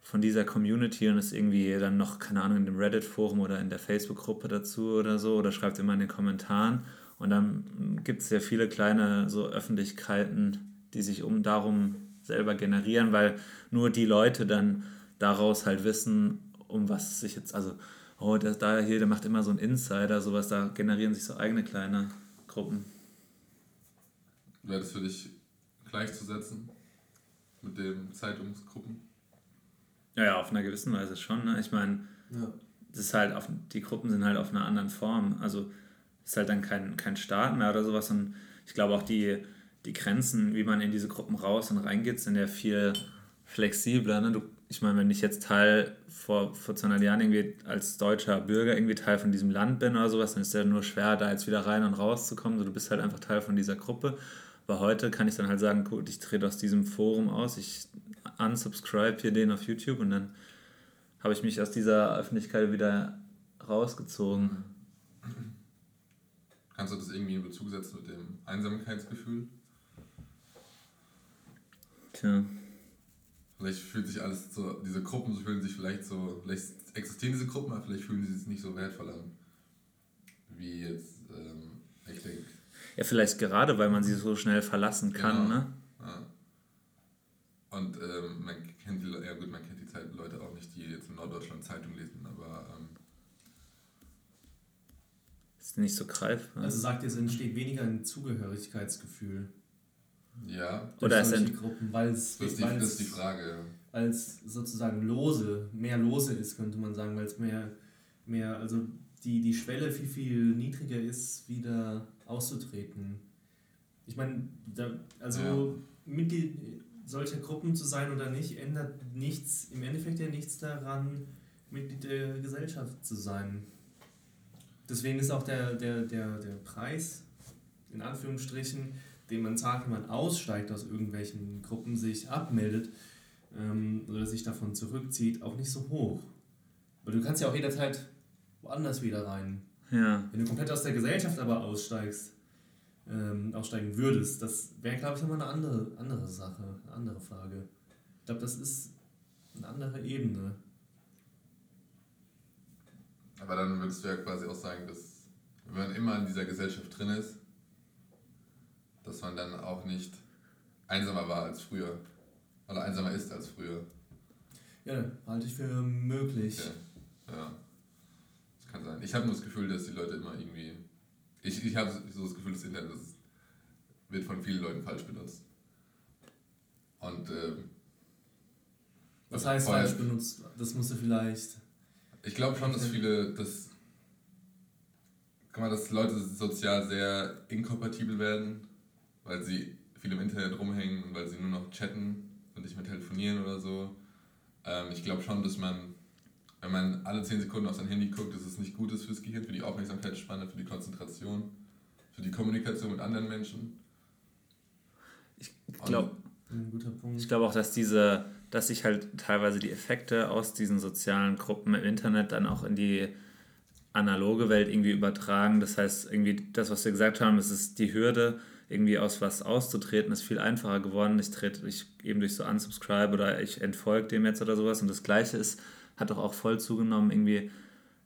von dieser Community und ist irgendwie dann noch, keine Ahnung, in dem Reddit-Forum oder in der Facebook-Gruppe dazu oder so oder schreibt immer in den Kommentaren. Und dann gibt es sehr viele kleine so Öffentlichkeiten, die sich um darum selber generieren, weil nur die Leute dann daraus halt wissen, um was es sich jetzt, also, oh, der, da hier, der macht immer so ein Insider, sowas, da generieren sich so eigene kleine Gruppen. Wäre das für dich gleichzusetzen mit den Zeitungsgruppen? Ja, ja, auf einer gewissen Weise schon. Ne? Ich meine, ja. das ist halt auf, die Gruppen sind halt auf einer anderen Form. Also ist halt dann kein, kein Staat mehr oder sowas. Und ich glaube auch die, die Grenzen, wie man in diese Gruppen raus und reingeht, sind ja viel flexibler. Ne? Du, ich meine, wenn ich jetzt Teil vor, vor 200 Jahren irgendwie als deutscher Bürger irgendwie Teil von diesem Land bin oder sowas, dann ist es ja nur schwer, da jetzt wieder rein und rauszukommen. So, du bist halt einfach Teil von dieser Gruppe. Aber heute kann ich dann halt sagen, gut, ich trete aus diesem Forum aus, ich unsubscribe hier den auf YouTube und dann habe ich mich aus dieser Öffentlichkeit wieder rausgezogen. Kannst du das irgendwie in Bezug setzen mit dem Einsamkeitsgefühl? Tja. Vielleicht fühlt sich alles so, diese Gruppen fühlen sich vielleicht so, vielleicht existieren diese Gruppen, aber vielleicht fühlen sie sich nicht so wertvoll an. Wie jetzt, ähm, ich denke. Ja, vielleicht gerade, weil man sie so schnell verlassen kann, genau. ne? Und ähm, man kennt die, ja gut, man kennt die Zeit, Leute auch nicht, die jetzt in Norddeutschland Zeitung lesen, aber ähm, ist nicht so greifbar. Also sagt ihr, es entsteht weniger ein Zugehörigkeitsgefühl. Ja. Oder es sind Gruppen, weil es das, das ist die Frage. Weil es sozusagen lose, mehr lose ist, könnte man sagen, weil es mehr, mehr, also die, die Schwelle viel, viel niedriger ist, wieder auszutreten. Ich meine, da, also ja. Mitglied, solcher Gruppen zu sein oder nicht, ändert nichts, im Endeffekt ja nichts daran, Mitglied der Gesellschaft zu sein. Deswegen ist auch der, der, der, der Preis, in Anführungsstrichen, den man zahlt, wenn man aussteigt aus irgendwelchen Gruppen, sich abmeldet ähm, oder sich davon zurückzieht, auch nicht so hoch. Weil du kannst ja auch jederzeit woanders wieder rein. Ja. Wenn du komplett aus der Gesellschaft aber aussteigst, ähm, aussteigen würdest. Das wäre, glaube ich, nochmal eine andere, andere Sache, eine andere Frage. Ich glaube, das ist eine andere Ebene. Aber dann würdest du ja quasi auch sagen, dass wenn man immer in dieser Gesellschaft drin ist, dass man dann auch nicht einsamer war als früher. Oder einsamer ist als früher. Ja, halte ich für möglich. Okay. Ja. Das kann sein. Ich habe nur das Gefühl, dass die Leute immer irgendwie ich, ich habe so das Gefühl, das Internet das wird von vielen Leuten falsch benutzt. Und ähm, was heißt falsch benutzt? Das musst du vielleicht. Ich glaube schon, dass viele, dass, kann man, dass Leute sozial sehr inkompatibel werden, weil sie viel im Internet rumhängen und weil sie nur noch chatten und nicht mehr telefonieren oder so. Ähm, ich glaube schon, dass man wenn man alle 10 Sekunden auf sein Handy guckt, ist es nicht gut ist fürs Gehirn, für die Aufmerksamkeitsspanne, für die Konzentration, für die Kommunikation mit anderen Menschen. Ich glaube ich glaube auch, dass diese, dass sich halt teilweise die Effekte aus diesen sozialen Gruppen im Internet dann auch in die analoge Welt irgendwie übertragen. Das heißt, irgendwie das, was wir gesagt haben, es ist die Hürde, irgendwie aus was auszutreten, ist viel einfacher geworden. Ich trete ich eben durch so unsubscribe oder ich entfolge dem jetzt oder sowas. Und das Gleiche ist hat doch auch voll zugenommen, irgendwie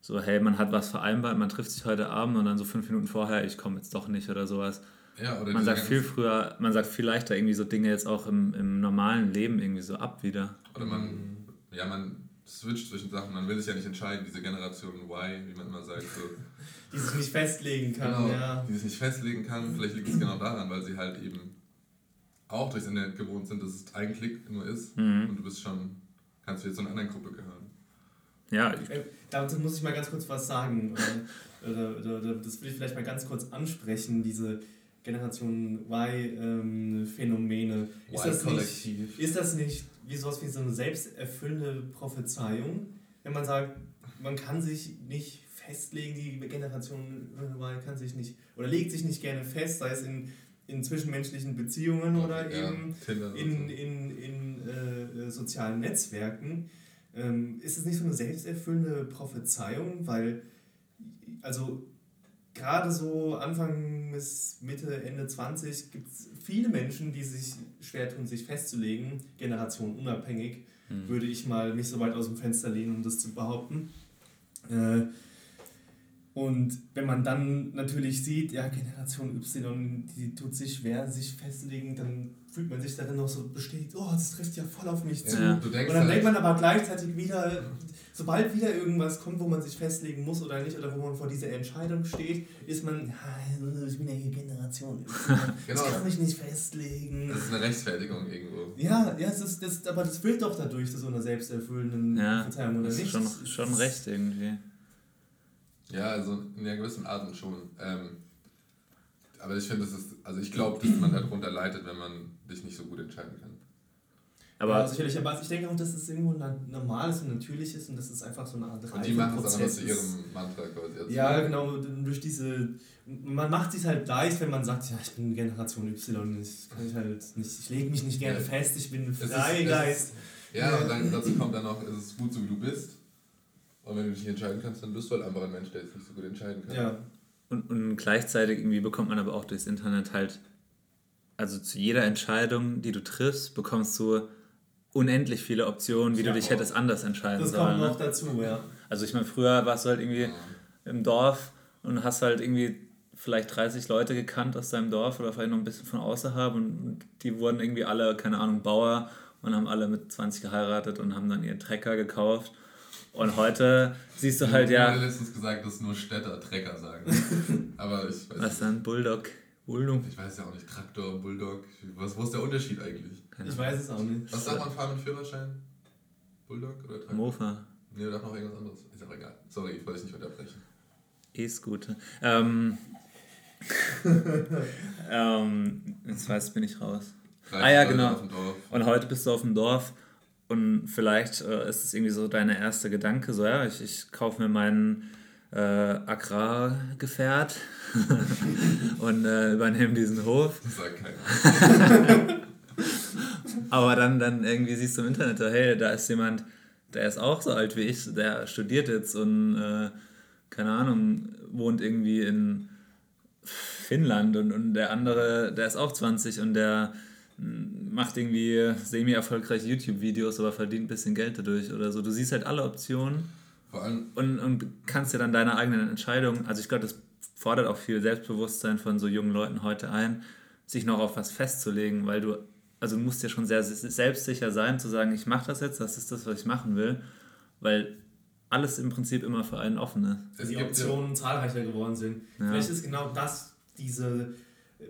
So, hey, man hat was vereinbart, man trifft sich heute Abend und dann so fünf Minuten vorher, ich komme jetzt doch nicht oder sowas. Ja, oder Man sagt viel früher, man sagt viel leichter irgendwie so Dinge jetzt auch im, im normalen Leben irgendwie so ab wieder. Oder man, ja, man switcht zwischen Sachen, man will sich ja nicht entscheiden, diese Generation Y, wie man immer sagt, so. (laughs) Die sich nicht festlegen kann, genau, ja. die es nicht festlegen kann. Vielleicht liegt es genau daran, weil sie halt eben auch durchs Internet gewohnt sind, dass es ein Klick nur ist Mhm. und du bist schon, kannst du jetzt zu einer anderen Gruppe gehören. Ja, ich, Äh, Dazu muss ich mal ganz kurz was sagen. Oder, oder, oder, das will ich vielleicht mal ganz kurz ansprechen, diese Generation Y-Phänomene. ist, das nicht, ist das nicht wie sowas wie so eine selbsterfüllende Prophezeiung? Wenn man sagt, man kann sich nicht festlegen, die Generation kann sich nicht oder legt sich nicht gerne fest, sei es in, in zwischenmenschlichen Beziehungen oder ja, eben in, in, in äh, sozialen Netzwerken. Ähm, ist es nicht so eine selbsterfüllende Prophezeiung? Weil, also gerade so Anfang bis Mitte, Ende 20 gibt es viele Menschen, die sich schwer tun, sich festzulegen, generationenunabhängig, Hm. würde ich mal mich so weit aus dem Fenster lehnen, um das zu behaupten. Äh, und wenn man dann natürlich sieht, ja, Generation Y, die tut sich schwer, sich festzulegen, dann fühlt man sich darin noch so bestätigt, oh, das trifft ja voll auf mich zu. Ja. Und dann halt, denkt man aber gleichzeitig wieder, sobald wieder irgendwas kommt, wo man sich festlegen muss oder nicht, oder wo man vor dieser Entscheidung steht, ist man, ja, ich bin ja hier Generation Y, (laughs) ich Genau. kann mich nicht festlegen. das ist eine Rechtfertigung irgendwo. Ja, ja, es ist, das, aber das wird doch dadurch zu so einer selbsterfüllenden ja Prophezeiung, oder das ist nicht? schon, Das- schon das- recht irgendwie. Ja, also in einer gewissen Art schon. Ähm, aber ich finde, das ist, also ich glaube, dass man darunter leidet, wenn man sich nicht so gut entscheiden kann. Aber ja, sicherlich, aber ich denke auch, dass es irgendwo normal ist und natürlich ist und dass es einfach so eine Art Und die machen es aber noch Reifeprozess zu ist. ihrem Mantra quasi. Ja, genau, durch diese. Man macht sich halt leicht, wenn man sagt, ja, ich bin Generation Y, ich kann ich halt nicht, ich lege mich nicht gerne Ja. fest, ich bin ist- Freigeist. Ja, und dann dazu kommt dann auch, es ist gut so wie du bist. Und wenn du dich nicht entscheiden kannst, dann bist du halt einfach ein Mensch, der jetzt nicht so gut entscheiden kann. Ja, Und, und gleichzeitig irgendwie bekommt man aber auch durchs Internet halt, also zu jeder Entscheidung, die du triffst, bekommst du unendlich viele Optionen, wie Ja, du dich hättest anders entscheiden das sollen. kommt Ne? noch dazu, ja. Also ich meine, früher warst du halt irgendwie im Dorf und hast halt irgendwie vielleicht 30 Leute gekannt aus deinem Dorf oder vielleicht noch ein bisschen von außerhalb und die wurden irgendwie alle, keine Ahnung, Bauer und haben alle mit 20 geheiratet und haben dann ihren Trecker gekauft. Und heute siehst du halt Ich ja, habe letztens gesagt, dass nur Städter Trecker sagen. (laughs) aber ich weiß, was dann, Bulldog, Bulldog, ich weiß ja auch nicht, Traktor, Bulldog, was, wo ist der Unterschied eigentlich? keine Ich weiß es auch nicht. Was sagt man, fahren mit Führerschein? Bulldog oder Traktor? Mofa. Nee, oder noch irgendwas anderes. Ist auch egal. Sorry, ich wollte dich nicht unterbrechen. E-Scooter. Ähm, (laughs) ähm, jetzt weiß bin ich raus. 30 Ah ja, Leute genau. auf dem Dorf. Und heute bist du auf dem Dorf und vielleicht äh, ist es irgendwie so deine erste Gedanke, so ja, ich, ich kaufe mir meinen äh, Agrargefährt (laughs) und äh, übernehme diesen Hof. Sagt keiner. (laughs) Aber dann, dann irgendwie siehst du im Internet, hey, da ist jemand, der ist auch so alt wie ich, der studiert jetzt und äh, keine Ahnung, wohnt irgendwie in Finnland und, und der andere, der ist auch 20 und der macht irgendwie semi-erfolgreiche YouTube-Videos, aber verdient ein bisschen Geld dadurch oder so. Du siehst halt alle Optionen Vor allem, und, und kannst dir dann deine eigenen Entscheidungen, also ich glaube, das fordert auch viel Selbstbewusstsein von so jungen Leuten heute ein, sich noch auf was festzulegen, weil du, also du musst ja schon sehr selbstsicher sein, zu sagen, ich mache das jetzt, das ist das, was ich machen will, weil alles im Prinzip immer für einen offen ist. es die gibt ja, Optionen zahlreicher geworden sind. Ja. Vielleicht ist genau das diese,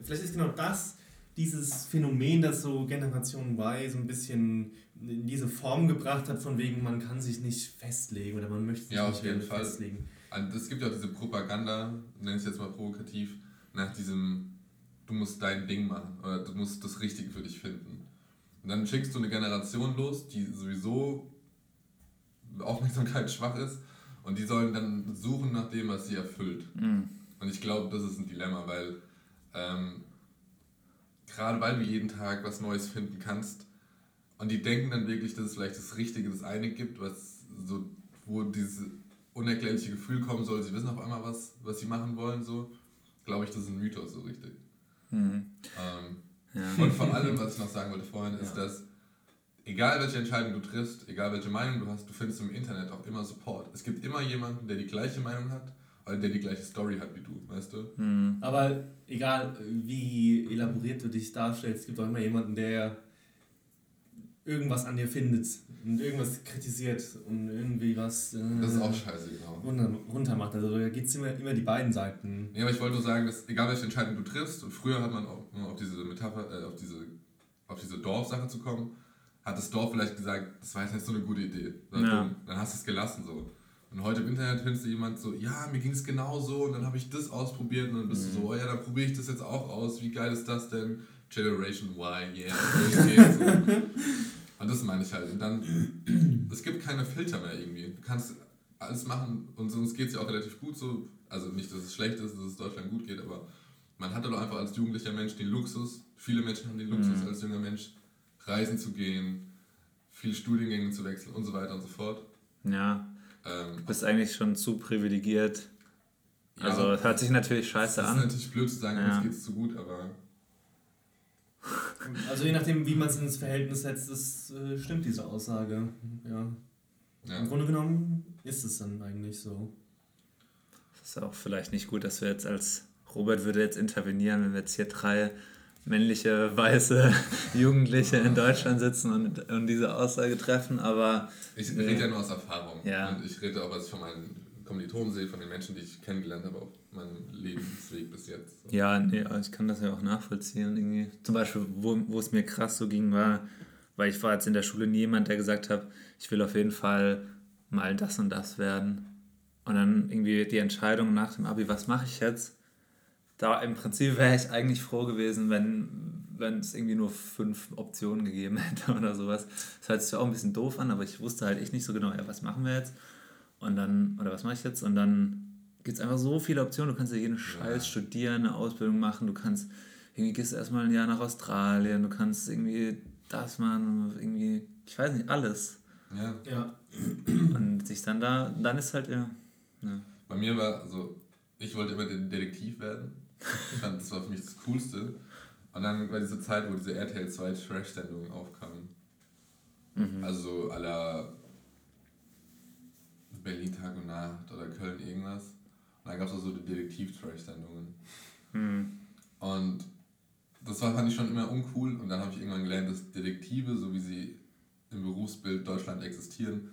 vielleicht ist genau das dieses Phänomen, das so Generation Y so ein bisschen in diese Form gebracht hat, von wegen man kann sich nicht festlegen oder man möchte sich Ja, auf nicht jeden Fall. festlegen. Also es gibt ja auch diese Propaganda, nenne ich es jetzt mal provokativ, nach diesem, du musst dein Ding machen oder du musst das Richtige für dich finden. Und dann schickst du eine Generation los, die sowieso Aufmerksamkeit schwach ist und die sollen dann suchen nach dem, was sie erfüllt. Mhm. Und ich glaube, das ist ein Dilemma, weil ähm, gerade weil du jeden Tag was Neues finden kannst und die denken dann wirklich, dass es vielleicht das Richtige, das eine gibt, was so, wo dieses unerklärliche Gefühl kommen soll, sie wissen auf einmal was, was sie machen wollen, so, glaube ich, das ist ein Mythos so richtig. Mhm. Ähm, Ja. und vor allem, was ich noch sagen wollte vorhin, ist, Ja. dass egal welche Entscheidung du triffst, egal welche Meinung du hast, du findest im Internet auch immer Support. Es gibt immer jemanden, der die gleiche Meinung hat der die gleiche Story hat wie du, weißt du? Hm. Aber egal, wie elaboriert du dich darstellst, es gibt auch immer jemanden, der irgendwas an dir findet und irgendwas kritisiert und irgendwie was. Äh, Das ist auch scheiße, genau. runter, runter macht. Also da gibt es immer, immer die beiden Seiten. Ja, aber ich wollte nur sagen, dass egal welche Entscheidung du triffst, und früher hat man auch, um auf diese Metapher, äh, auf diese, auf diese Dorfsache zu kommen, hat das Dorf vielleicht gesagt, das war jetzt nicht so eine gute Idee. Dann, Ja. dann hast du es gelassen so. Und heute im Internet findest du jemand so, ja, mir ging es genauso und dann habe ich das ausprobiert und dann bist du so, oh ja, dann probiere ich das jetzt auch aus, wie geil ist das denn? Generation Y, yeah, (laughs) geht's. so. Und das meine ich halt. Und dann, es gibt keine Filter mehr irgendwie. Du kannst alles machen und uns geht es ja auch relativ gut so. Also nicht, dass es schlecht ist, dass es Deutschland gut geht, aber man hatte doch einfach als jugendlicher Mensch den Luxus, viele Menschen haben den Luxus Mhm. als junger Mensch, reisen zu gehen, viele Studiengänge zu wechseln und so weiter und so fort. Ja, Ähm, du bist eigentlich schon zu privilegiert. ja, Also hört sich natürlich es scheiße ist an. natürlich blöd zu sagen, Ja. uns geht es zu gut, aber (laughs) Also je nachdem, wie man es ins Verhältnis setzt, das äh, stimmt diese Aussage. Ja. ja. Im Grunde genommen ist es dann eigentlich so. Das ist auch vielleicht nicht gut, dass wir jetzt als Robert würde jetzt intervenieren, wenn wir jetzt hier drei männliche, weiße (laughs) Jugendliche in Deutschland sitzen und, und diese Aussage treffen, aber Ich rede ja nur aus Erfahrung. Ja. Und ich rede auch, was ich von meinen Kommilitonen sehe, von den Menschen, die ich kennengelernt habe auf meinem Lebensweg bis jetzt. So. ja, nee, ich kann das ja auch nachvollziehen. Irgendwie. Zum Beispiel, wo, wo es mir krass so ging, war, weil ich war jetzt in der Schule nie jemand, der gesagt hat, ich will auf jeden Fall mal das und das werden. Und dann irgendwie die Entscheidung nach dem Abi, was mache ich jetzt? Da im Prinzip wäre ich eigentlich froh gewesen, wenn, wenn es irgendwie nur fünf Optionen gegeben hätte (laughs) oder sowas. Das hört sich auch ein bisschen doof an, aber ich wusste halt echt nicht so genau, ja, was machen wir jetzt? Und dann, oder was mache ich jetzt? Und dann gibt es einfach so viele Optionen. Du kannst ja jeden Scheiß studieren, eine Ausbildung machen, du kannst, irgendwie gehst du erstmal ein Jahr nach Australien, du kannst irgendwie das machen, irgendwie, ich weiß nicht, alles. Ja. Ja. Und sich dann da, dann ist halt, ja. ja. Bei mir war so, ich wollte immer den Detektiv werden. Ich fand, das war für mich das Coolste. Und dann war diese Zeit, wo diese RTL 2 Trash-Sendungen aufkamen. Mhm. Also la Berlin Tag und Nacht oder Köln irgendwas. Und dann gab es auch so die Detektiv-Trash-Sendungen. Hm. Und das war, fand ich schon immer uncool. Und dann habe ich irgendwann gelernt, dass Detektive, so wie sie im Berufsbild Deutschland existieren,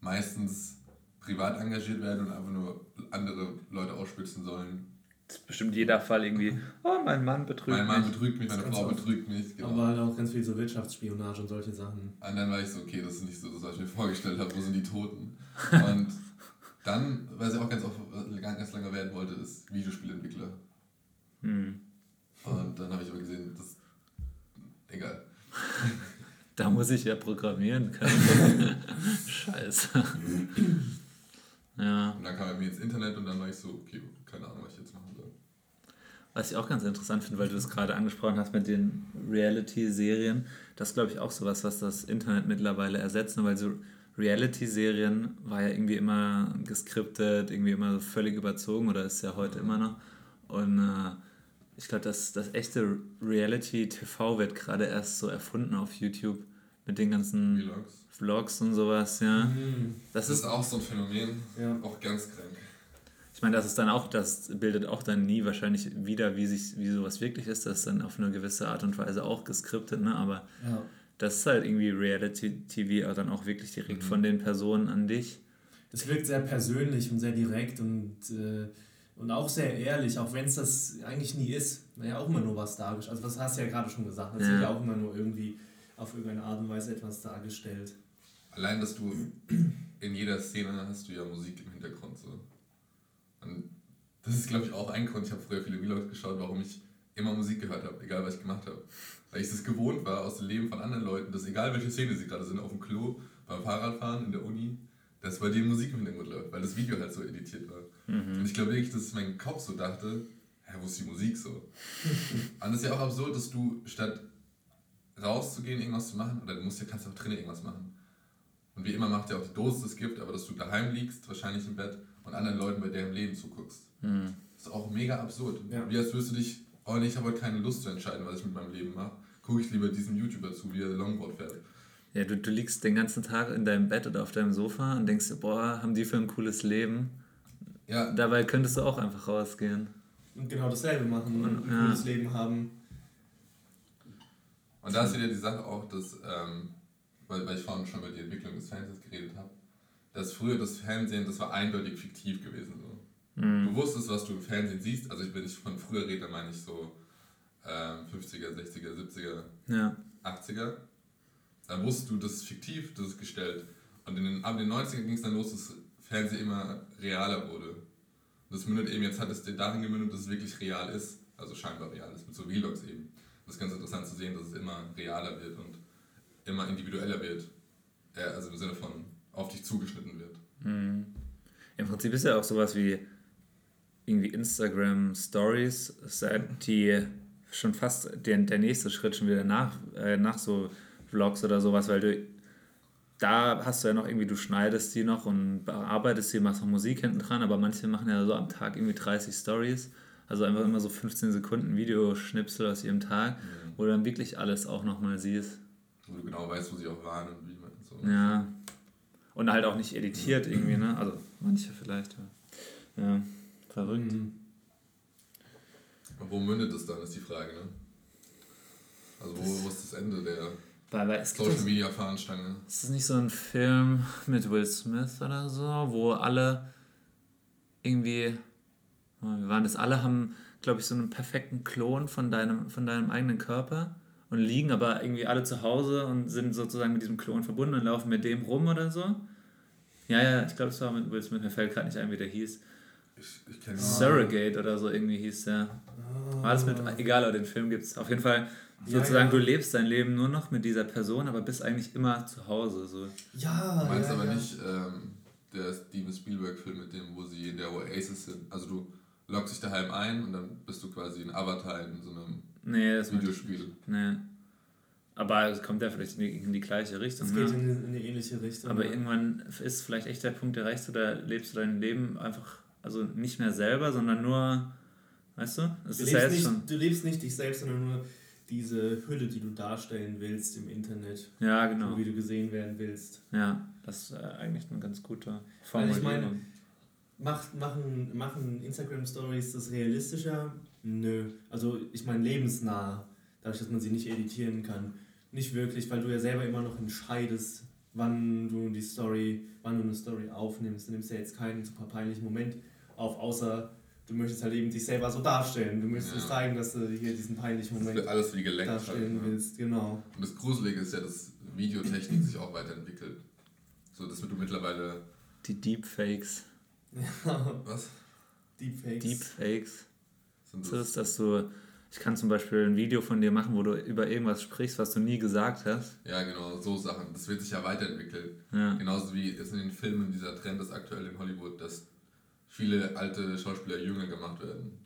meistens privat engagiert werden und einfach nur andere Leute ausspitzen sollen. Das ist bestimmt jeder Fall irgendwie, oh, mein Mann betrügt mein Mann mich. betrügt mich, meine Frau betrügt mich. Genau. Aber halt auch ganz viel so Wirtschaftsspionage und solche Sachen. Und dann war ich so, okay, das ist nicht so das, was ich mir vorgestellt habe, wo sind die Toten? (laughs) Und dann, was ich auch ganz, oft, ganz lange werden wollte, ist Videospielentwickler. Hm. Und dann habe ich aber gesehen, das. Egal. (laughs) Da muss ich ja programmieren können. (laughs) Scheiße. ja. Und dann kam er mir ins Internet und dann war ich so, okay, keine Ahnung, was ich jetzt. Was ich auch ganz interessant finde, weil du es gerade angesprochen hast mit den Reality-Serien, das ist, glaube ich auch sowas, was das Internet mittlerweile ersetzt, ne? weil so Reality-Serien war ja irgendwie immer geskriptet, irgendwie immer so völlig überzogen oder ist ja heute immer noch. Und äh, ich glaube, das, das echte Reality-TV wird gerade erst so erfunden auf YouTube mit den ganzen Vlogs. Vlogs und sowas, ja. Mhm. Das Das ist ist auch so ein Phänomen, Ja. auch ganz krank. Ich meine, das ist dann auch, das bildet auch dann nie wahrscheinlich wieder, wie sich, wie sowas wirklich ist. Das ist dann auf eine gewisse Art und Weise auch geskriptet, ne? Aber Ja. das ist halt irgendwie Reality-TV, aber dann auch wirklich direkt Mhm. von den Personen an dich. Das wirkt sehr persönlich und sehr direkt und, äh, und auch sehr ehrlich, auch wenn es das eigentlich nie ist. Naja, auch immer nur was dargestellt. Also, das hast du ja gerade schon gesagt. Es Ja. wird ja auch immer nur irgendwie auf irgendeine Art und Weise etwas dargestellt. Allein, dass du in jeder Szene hast du ja Musik im Hintergrund. So. Und das ist, glaube ich, auch ein Grund. Ich habe früher viele Vlogs geschaut, warum ich immer Musik gehört habe, egal was ich gemacht habe. Weil ich es gewohnt war aus dem Leben von anderen Leuten, dass egal welche Szene sie gerade sind, auf dem Klo, beim Fahrradfahren, in der Uni, dass bei denen Musik im Hintergrund läuft, weil das Video halt so editiert war. Mhm. Und ich glaube wirklich, dass mein Kopf so dachte, hä, wo ist die Musik so? (laughs) Und es ist ja auch absurd, dass du statt rauszugehen, irgendwas zu machen, oder du musst ja, kannst ja auch drinnen irgendwas machen. Und wie immer macht ja auch die Dosis das Gift, aber dass du daheim liegst, wahrscheinlich im Bett, und anderen Leuten bei deren Leben zuguckst. Mhm. Das ist auch mega absurd. Ja. Wie als würdest du dich, oh nee, ich habe heute keine Lust zu entscheiden, was ich mit meinem Leben mache. Gucke ich lieber diesem YouTuber zu, wie er Longboard fährt. Ja, du, du liegst den ganzen Tag in deinem Bett oder auf deinem Sofa und denkst dir, boah, haben die für ein cooles Leben. Ja. Dabei könntest du auch einfach rausgehen. Und genau dasselbe machen und ein Ja. cooles Leben haben. Und da ist wieder die Sache auch, dass, ähm, weil, weil ich vorhin schon über die Entwicklung des Fernsehens geredet habe, dass früher das Fernsehen, das war eindeutig fiktiv gewesen. So. Mhm. Du wusstest, was du im Fernsehen siehst. Also ich, wenn ich von früher rede, meine ich so ähm, 50er, 60er, 70er, Ja. 80er. Dann wusstest du, das ist fiktiv, das ist gestellt. Und in den, ab den 90ern ging es dann los, dass Fernsehen immer realer wurde. Und das mündet eben, jetzt hat es darin gemündet, dass es wirklich real ist. Also scheinbar real ist, mit so Vlogs eben. Das ist ganz interessant zu sehen, dass es immer realer wird und immer individueller wird. Äh, also im Sinne von auf dich zugeschnitten wird. Mhm. Im Prinzip ist ja auch sowas wie irgendwie Instagram Stories, ja die schon fast der, der nächste Schritt schon wieder nach, äh, nach so Vlogs oder sowas, weil du da hast du ja noch irgendwie, du schneidest die noch und bearbeitest die, machst noch Musik hinten dran, aber manche machen ja so am Tag irgendwie 30 Stories, also einfach immer so 15 Sekunden Videoschnipsel aus ihrem Tag, wo du dann wirklich alles auch nochmal siehst. Wo du genau weißt, wo sie auch waren und wie man so. Ja. Und halt auch nicht editiert irgendwie, ne? Also manche vielleicht, ja. Ja, verrückt. Mhm. Und wo mündet es dann, ist die Frage, ne? Also wo, wo ist das Ende der Weil, weil es gibt Social Media Fahnenstange? Ist das nicht so ein Film mit Will Smith oder so, wo alle irgendwie, oh, wie waren das? Alle haben, glaube ich, so einen perfekten Klon von deinem, von deinem eigenen Körper und liegen aber irgendwie alle zu Hause und sind sozusagen mit diesem Klon verbunden und laufen mit dem rum oder so. Ja, ja, ich glaube, es war mit Will Smith, mir fällt gerade nicht ein, wie der hieß. Ich, ich kenne Surrogate oder so irgendwie hieß der. War das mit, egal, aber den Film gibt es. Auf jeden Fall, Ja, sozusagen, ja. du lebst dein Leben nur noch mit dieser Person, aber bist eigentlich immer zu Hause. So. Ja, Du meinst ja, aber ja. nicht ähm, der Steven Spielberg-Film mit dem, wo sie in der Oasis sind. Also du loggst dich daheim ein und dann bist du quasi ein Avatar in so einem Nee, das Videospiel. Nee. Aber es kommt ja vielleicht in die, in die gleiche Richtung. Es geht Ne? in, in eine ähnliche Richtung. Aber ja. irgendwann ist vielleicht echt der Punkt erreicht, oder lebst du dein Leben einfach, also nicht mehr selber, sondern nur, weißt du? Es Du ist ja lebst, jetzt nicht, schon. du lebst nicht dich selbst, sondern nur diese Hülle, die du darstellen willst im Internet, Ja, genau. wie du gesehen werden willst. Ja, das ist äh, eigentlich eine ganz gute Weil Formulierung. ich meine, Macht, machen, machen Instagram-Stories das realistischer? Nö. Also ich meine lebensnah, dadurch, dass man sie nicht editieren kann. Nicht wirklich, weil du ja selber immer noch entscheidest, wann du die Story, wann du eine Story aufnimmst. Du nimmst ja jetzt keinen super peinlichen Moment auf, außer du möchtest halt eben dich selber so darstellen. Du möchtest Ja. zeigen, dass du hier diesen peinlichen Das Moment wird alles wie gelenkt. Halt, darstellen ne? willst. Genau. Und das Gruselige ist ja, dass Videotechnik sich auch weiterentwickelt. So, dass du mittlerweile. Die Deepfakes. Was? Deepfakes. Deepfakes. So das? ist, dass du, ich kann zum Beispiel ein Video von dir machen, wo du über irgendwas sprichst, was du nie gesagt hast. Ja, genau, so Sachen. Das wird sich ja weiterentwickeln. Ja. Genauso wie es in den Filmen dieser Trend ist aktuell in Hollywood, dass viele alte Schauspieler jünger gemacht werden.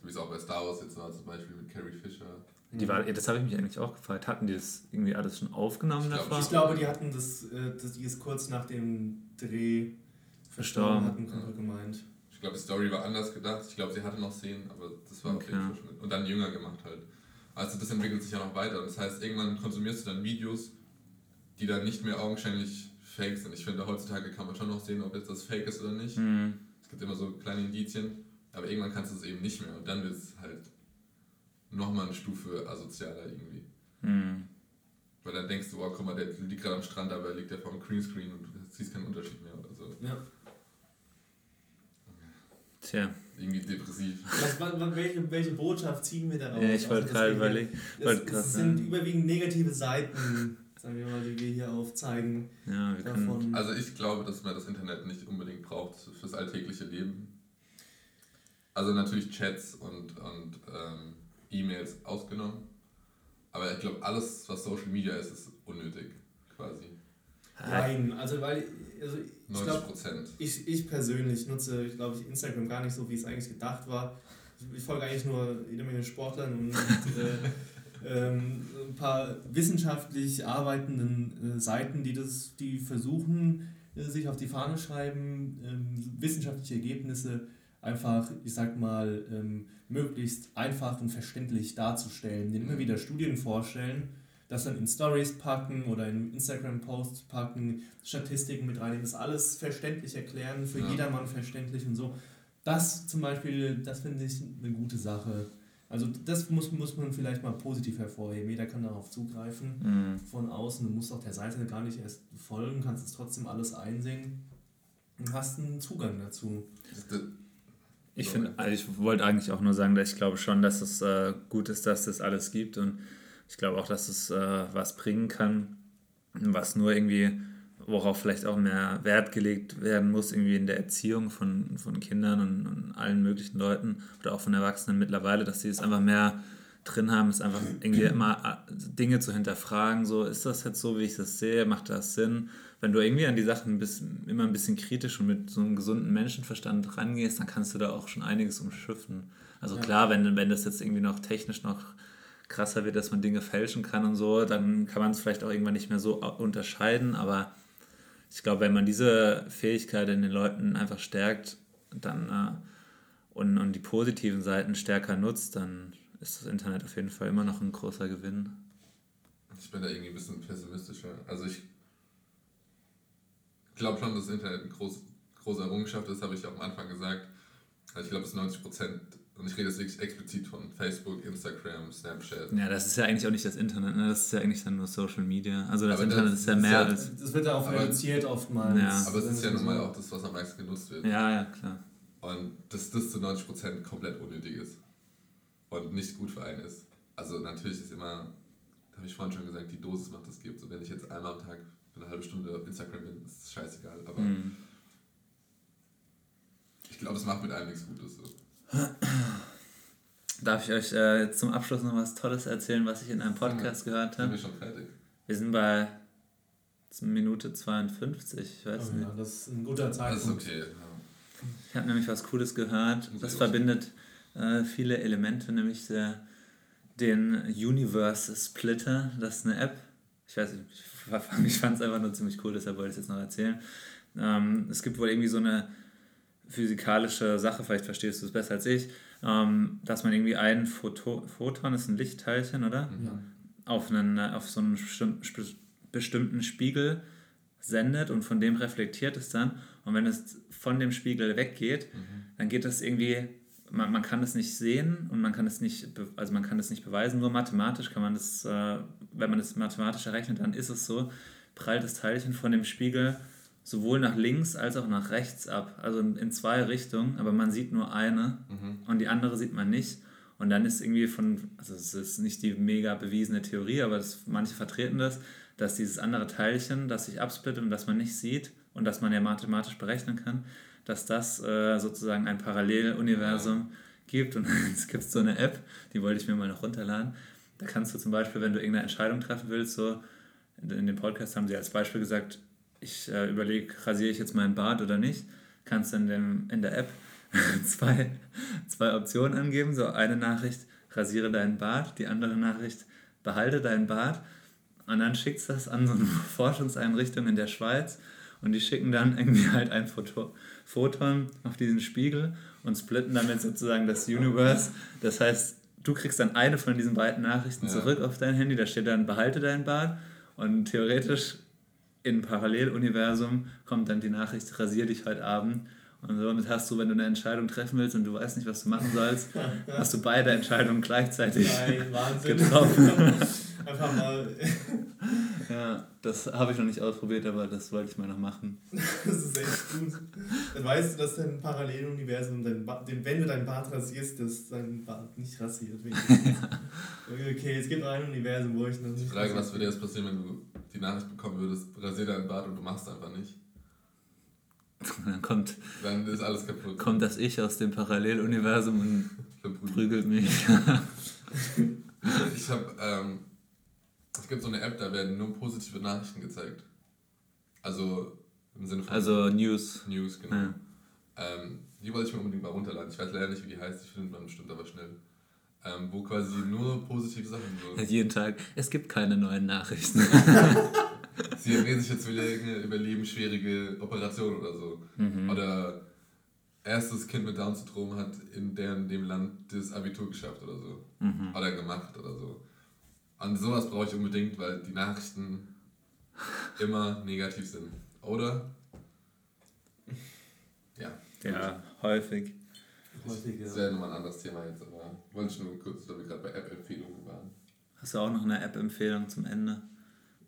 So wie es auch bei Star Wars jetzt war, zum Beispiel mit Carrie Fisher. Die war, ja, das habe ich mich eigentlich auch gefragt. Hatten die das irgendwie alles schon aufgenommen Ich glaub, davor? Ich glaube, die hatten das, äh, das die ist kurz nach dem Dreh Verstorben. hatten, Kumpel gemeint. Ich glaube, die Story war anders gedacht. Ich glaube, sie hatte noch Szenen, aber das war auf Okay. jeden Fall schon. Und dann jünger gemacht halt. Also das entwickelt sich ja noch weiter. Und das heißt, irgendwann konsumierst du dann Videos, die dann nicht mehr augenscheinlich fake sind. Ich finde, heutzutage kann man schon noch sehen, ob jetzt das fake ist oder nicht. Hm. Es gibt immer so kleine Indizien, aber irgendwann kannst du es eben nicht mehr. Und dann wird es halt nochmal eine Stufe asozialer irgendwie. Hm. Weil dann denkst du, oh, guck mal, der liegt gerade am Strand, aber liegt der vor dem Greenscreen und du siehst keinen Unterschied mehr oder so. Ja. Tja, Irgendwie depressiv. Was, wa- wa- welche, welche Botschaft ziehen wir daraus? ja, ich wollte Also gerade überlegen. Es, sind überwiegend negative Seiten, sagen wir mal, die wir hier aufzeigen. Ja, wir können. Davon. Also ich glaube, dass man das Internet nicht unbedingt braucht fürs alltägliche Leben. Also natürlich Chats und, und ähm, E-Mails ausgenommen. Aber ich glaube, alles, was Social Media ist, ist unnötig, quasi. Nein, also weil also ich 90 glaube, Prozent. ich, ich persönlich nutze, ich glaube, ich Instagram gar nicht so, wie es eigentlich gedacht war. Ich, folge eigentlich nur jede Menge Sportlern und äh, (laughs) ähm, ein paar wissenschaftlich arbeitenden äh, Seiten, die das, die versuchen, äh, sich auf die Fahne schreiben, ähm, wissenschaftliche Ergebnisse einfach, ich sag mal, ähm, möglichst einfach und verständlich darzustellen, denen immer wieder Studien vorstellen, das dann in Stories packen oder in Instagram-Posts packen, Statistiken mit reinnehmen, das alles verständlich erklären, für Ja. jedermann verständlich und so. Das zum Beispiel, das finde ich eine gute Sache. Also das muss, muss man vielleicht mal positiv hervorheben. Jeder kann darauf zugreifen Mhm. von außen. Du musst auch der Seite gar nicht erst folgen, kannst es trotzdem alles einsehen und hast einen Zugang dazu. Ich finde, also ich wollte eigentlich auch nur sagen, dass ich glaube schon, dass es äh, gut ist, dass das alles gibt und ich glaube auch, dass es äh, was bringen kann, was nur irgendwie, worauf vielleicht auch mehr Wert gelegt werden muss, irgendwie in der Erziehung von, von Kindern und, und allen möglichen Leuten oder auch von Erwachsenen mittlerweile, dass sie es einfach mehr drin haben, ist einfach irgendwie immer äh, Dinge zu hinterfragen, so ist das jetzt so, wie ich das sehe, macht das Sinn? Wenn du irgendwie an die Sachen bisschen, immer ein bisschen kritisch und mit so einem gesunden Menschenverstand rangehst, dann kannst du da auch schon einiges umschiffen. Also Ja. klar, wenn, wenn das jetzt irgendwie noch technisch noch krasser wird, dass man Dinge fälschen kann und so, dann kann man es vielleicht auch irgendwann nicht mehr so au- unterscheiden, aber ich glaube, wenn man diese Fähigkeit in den Leuten einfach stärkt dann, äh, und, und die positiven Seiten stärker nutzt, dann ist das Internet auf jeden Fall immer noch ein großer Gewinn. ich bin da irgendwie ein bisschen pessimistischer. Also ich glaube schon, dass das Internet eine groß, große Errungenschaft ist, habe ich auch am Anfang gesagt. Also ich glaube, ist 90 Prozent, und ich rede jetzt wirklich explizit von Facebook, Instagram, Snapchat. Ja, das ist ja eigentlich auch nicht das Internet, ne? das ist ja eigentlich dann nur Social Media. Also das Aber Internet das ist ja ist mehr ja- als... Das wird auch Aber- reduziert oftmals. Ja. Aber es ist ja nun mal auch das, was am meisten genutzt wird. Ja, ja, klar. Und dass das zu 90 Prozent komplett unnötig ist. Und nicht gut für einen ist. Also natürlich ist immer, habe ich vorhin schon gesagt, die Dosis macht das gibt. So wenn ich jetzt einmal am Tag für eine halbe Stunde auf Instagram bin, ist es scheißegal. Aber Mhm. ich glaube, es macht mit einem nichts Gutes. So. (clears throat) Darf ich euch äh, zum Abschluss noch was Tolles erzählen, was ich in einem Podcast gehört Sind habe? wir schon fertig? Wir sind bei Minute 52, ich weiß Oh, nicht. ja, das ist ein guter Das ist Zeitpunkt. okay. Ja. Ich habe nämlich was Cooles gehört. Das verbindet äh, viele Elemente, nämlich der, den Universe Splitter. Das ist eine App. Ich weiß nicht, ich, ich fand es einfach nur ziemlich cool, deshalb wollte ich es jetzt noch erzählen. Ähm, es gibt wohl irgendwie so eine physikalische Sache, vielleicht verstehst du es besser als ich, ähm, dass man irgendwie ein Photo, Photon, ist ein Lichtteilchen, oder? Ja. auf, einen, auf so einen bestimmten Spiegel sendet und von dem reflektiert es dann. Und wenn es von dem Spiegel weggeht, dann geht das irgendwie, man, man kann es nicht sehen und man kann es nicht, also man kann es nicht beweisen, nur mathematisch kann man das, äh, wenn man das mathematisch errechnet, dann ist es so, prallt das Teilchen von dem Spiegel sowohl nach links als auch nach rechts ab, also in, zwei Richtungen, aber man sieht nur eine Mhm. und die andere sieht man nicht. Und dann ist irgendwie von, also es ist nicht die mega bewiesene Theorie, aber das, manche vertreten das, dass dieses andere Teilchen, das sich absplittet und das man nicht sieht und das man ja mathematisch berechnen kann, dass das äh, sozusagen ein Paralleluniversum gibt. Und (laughs) es gibt so eine App, die wollte ich mir mal noch runterladen. Da kannst du zum Beispiel, wenn du irgendeine Entscheidung treffen willst, so in dem Podcast haben sie als Beispiel gesagt, ich äh, überlege, rasiere ich jetzt meinen Bart oder nicht, kannst du in, dem, in der App (laughs) zwei, zwei Optionen angeben. So eine Nachricht, rasiere deinen Bart, die andere Nachricht, behalte deinen Bart. Und dann schickst du das an so eine (laughs) Forschungseinrichtung in der Schweiz und die schicken dann irgendwie halt ein Foto, Photon auf diesen Spiegel und splitten damit sozusagen das Universe. Das heißt, du kriegst dann eine von diesen beiden Nachrichten Ja. zurück auf dein Handy, da steht dann, behalte deinen Bart und theoretisch in Paralleluniversum kommt dann die Nachricht, rasier dich heute Abend. Und somit hast du, wenn du eine Entscheidung treffen willst und du weißt nicht, was du machen sollst, (laughs) hast du beide Entscheidungen gleichzeitig Nein, (laughs) Wahnsinn. getroffen. (laughs) Einfach mal, Ja, das habe ich noch nicht ausprobiert, aber das wollte ich mal noch machen. das ist echt gut. Dann weißt du, dass dein Paralleluniversum, dein ba den, wenn du deinen Bart rasierst, dass dein Bart nicht rasiert wird. okay, es gibt noch ein Universum, wo ich noch Die nicht. Frage, was würde jetzt passieren, wenn du die Nachricht bekommen würdest, rasier deinen Bart und du machst einfach nicht? (laughs) Dann kommt, Dann ist alles kaputt. kommt das Ich aus dem Paralleluniversum und Verprügelt. prügelt mich. Ich habe, ähm, es gibt so eine App, da werden nur positive Nachrichten gezeigt. Also im Sinne von Also News. News, genau. Ja. Ähm, die wollte ich mir unbedingt mal runterladen. Ich weiß leider nicht, wie die heißt, die findet man bestimmt aber schnell. Ähm, wo quasi nur positive Sachen so. Jeden Tag, es gibt keine neuen Nachrichten. (laughs) Sie reden sich jetzt wieder irgendeine überlebensschwierige Operation oder so. Mhm. Oder erstes Kind mit Down-Syndrom hat in deren, dem Land das Abitur geschafft oder so. Mhm. Oder gemacht oder so. Und sowas brauche ich unbedingt, weil die Nachrichten immer negativ sind. Oder? Ja. Ja, häufig. Häufig, Das ja. wäre nochmal ein anderes Thema jetzt, aber wollte ich nur kurz, da wir gerade bei App-Empfehlungen waren. Hast du auch noch eine App-Empfehlung zum Ende?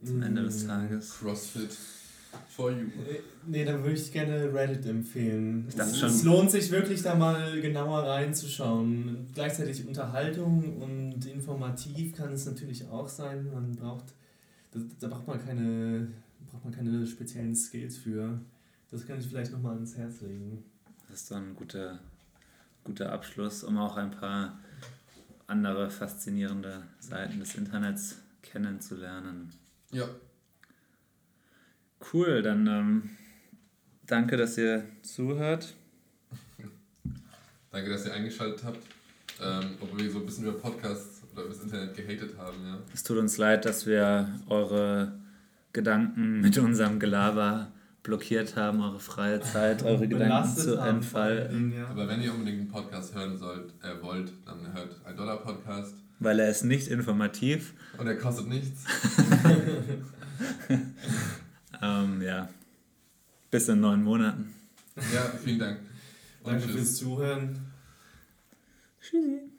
Zum Ende des. Tages? CrossFit for you. Äh, Nee, da würde ich gerne Reddit empfehlen. Ich dachte es, schon- es lohnt sich wirklich da mal genauer reinzuschauen. Gleichzeitig Unterhaltung und informativ kann es natürlich auch sein. Man braucht, da, da braucht man keine, braucht man keine speziellen Skills für. Das kann ich vielleicht nochmal ans Herz legen. Das ist doch ein guter, guter Abschluss, um auch ein paar andere faszinierende Seiten des Internets kennenzulernen. Ja, Cool, dann ähm, danke, dass ihr zuhört. danke, dass ihr eingeschaltet habt. Ähm, obwohl wir so ein bisschen über Podcasts oder über das Internet gehatet haben, ja. Es tut uns leid, dass wir eure Gedanken mit unserem Gelaber blockiert haben, eure freie Zeit, eure Gedanken zu entfalten, ja. Aber wenn ihr unbedingt einen Podcast hören sollt, äh, wollt, dann hört ein Dollar Podcast weil er ist nicht informativ. und er kostet nichts. (laughs) Ähm, ja, bis in neun Monaten. Ja, vielen Dank. Und Danke tschüss. fürs Zuhören. Tschüssi.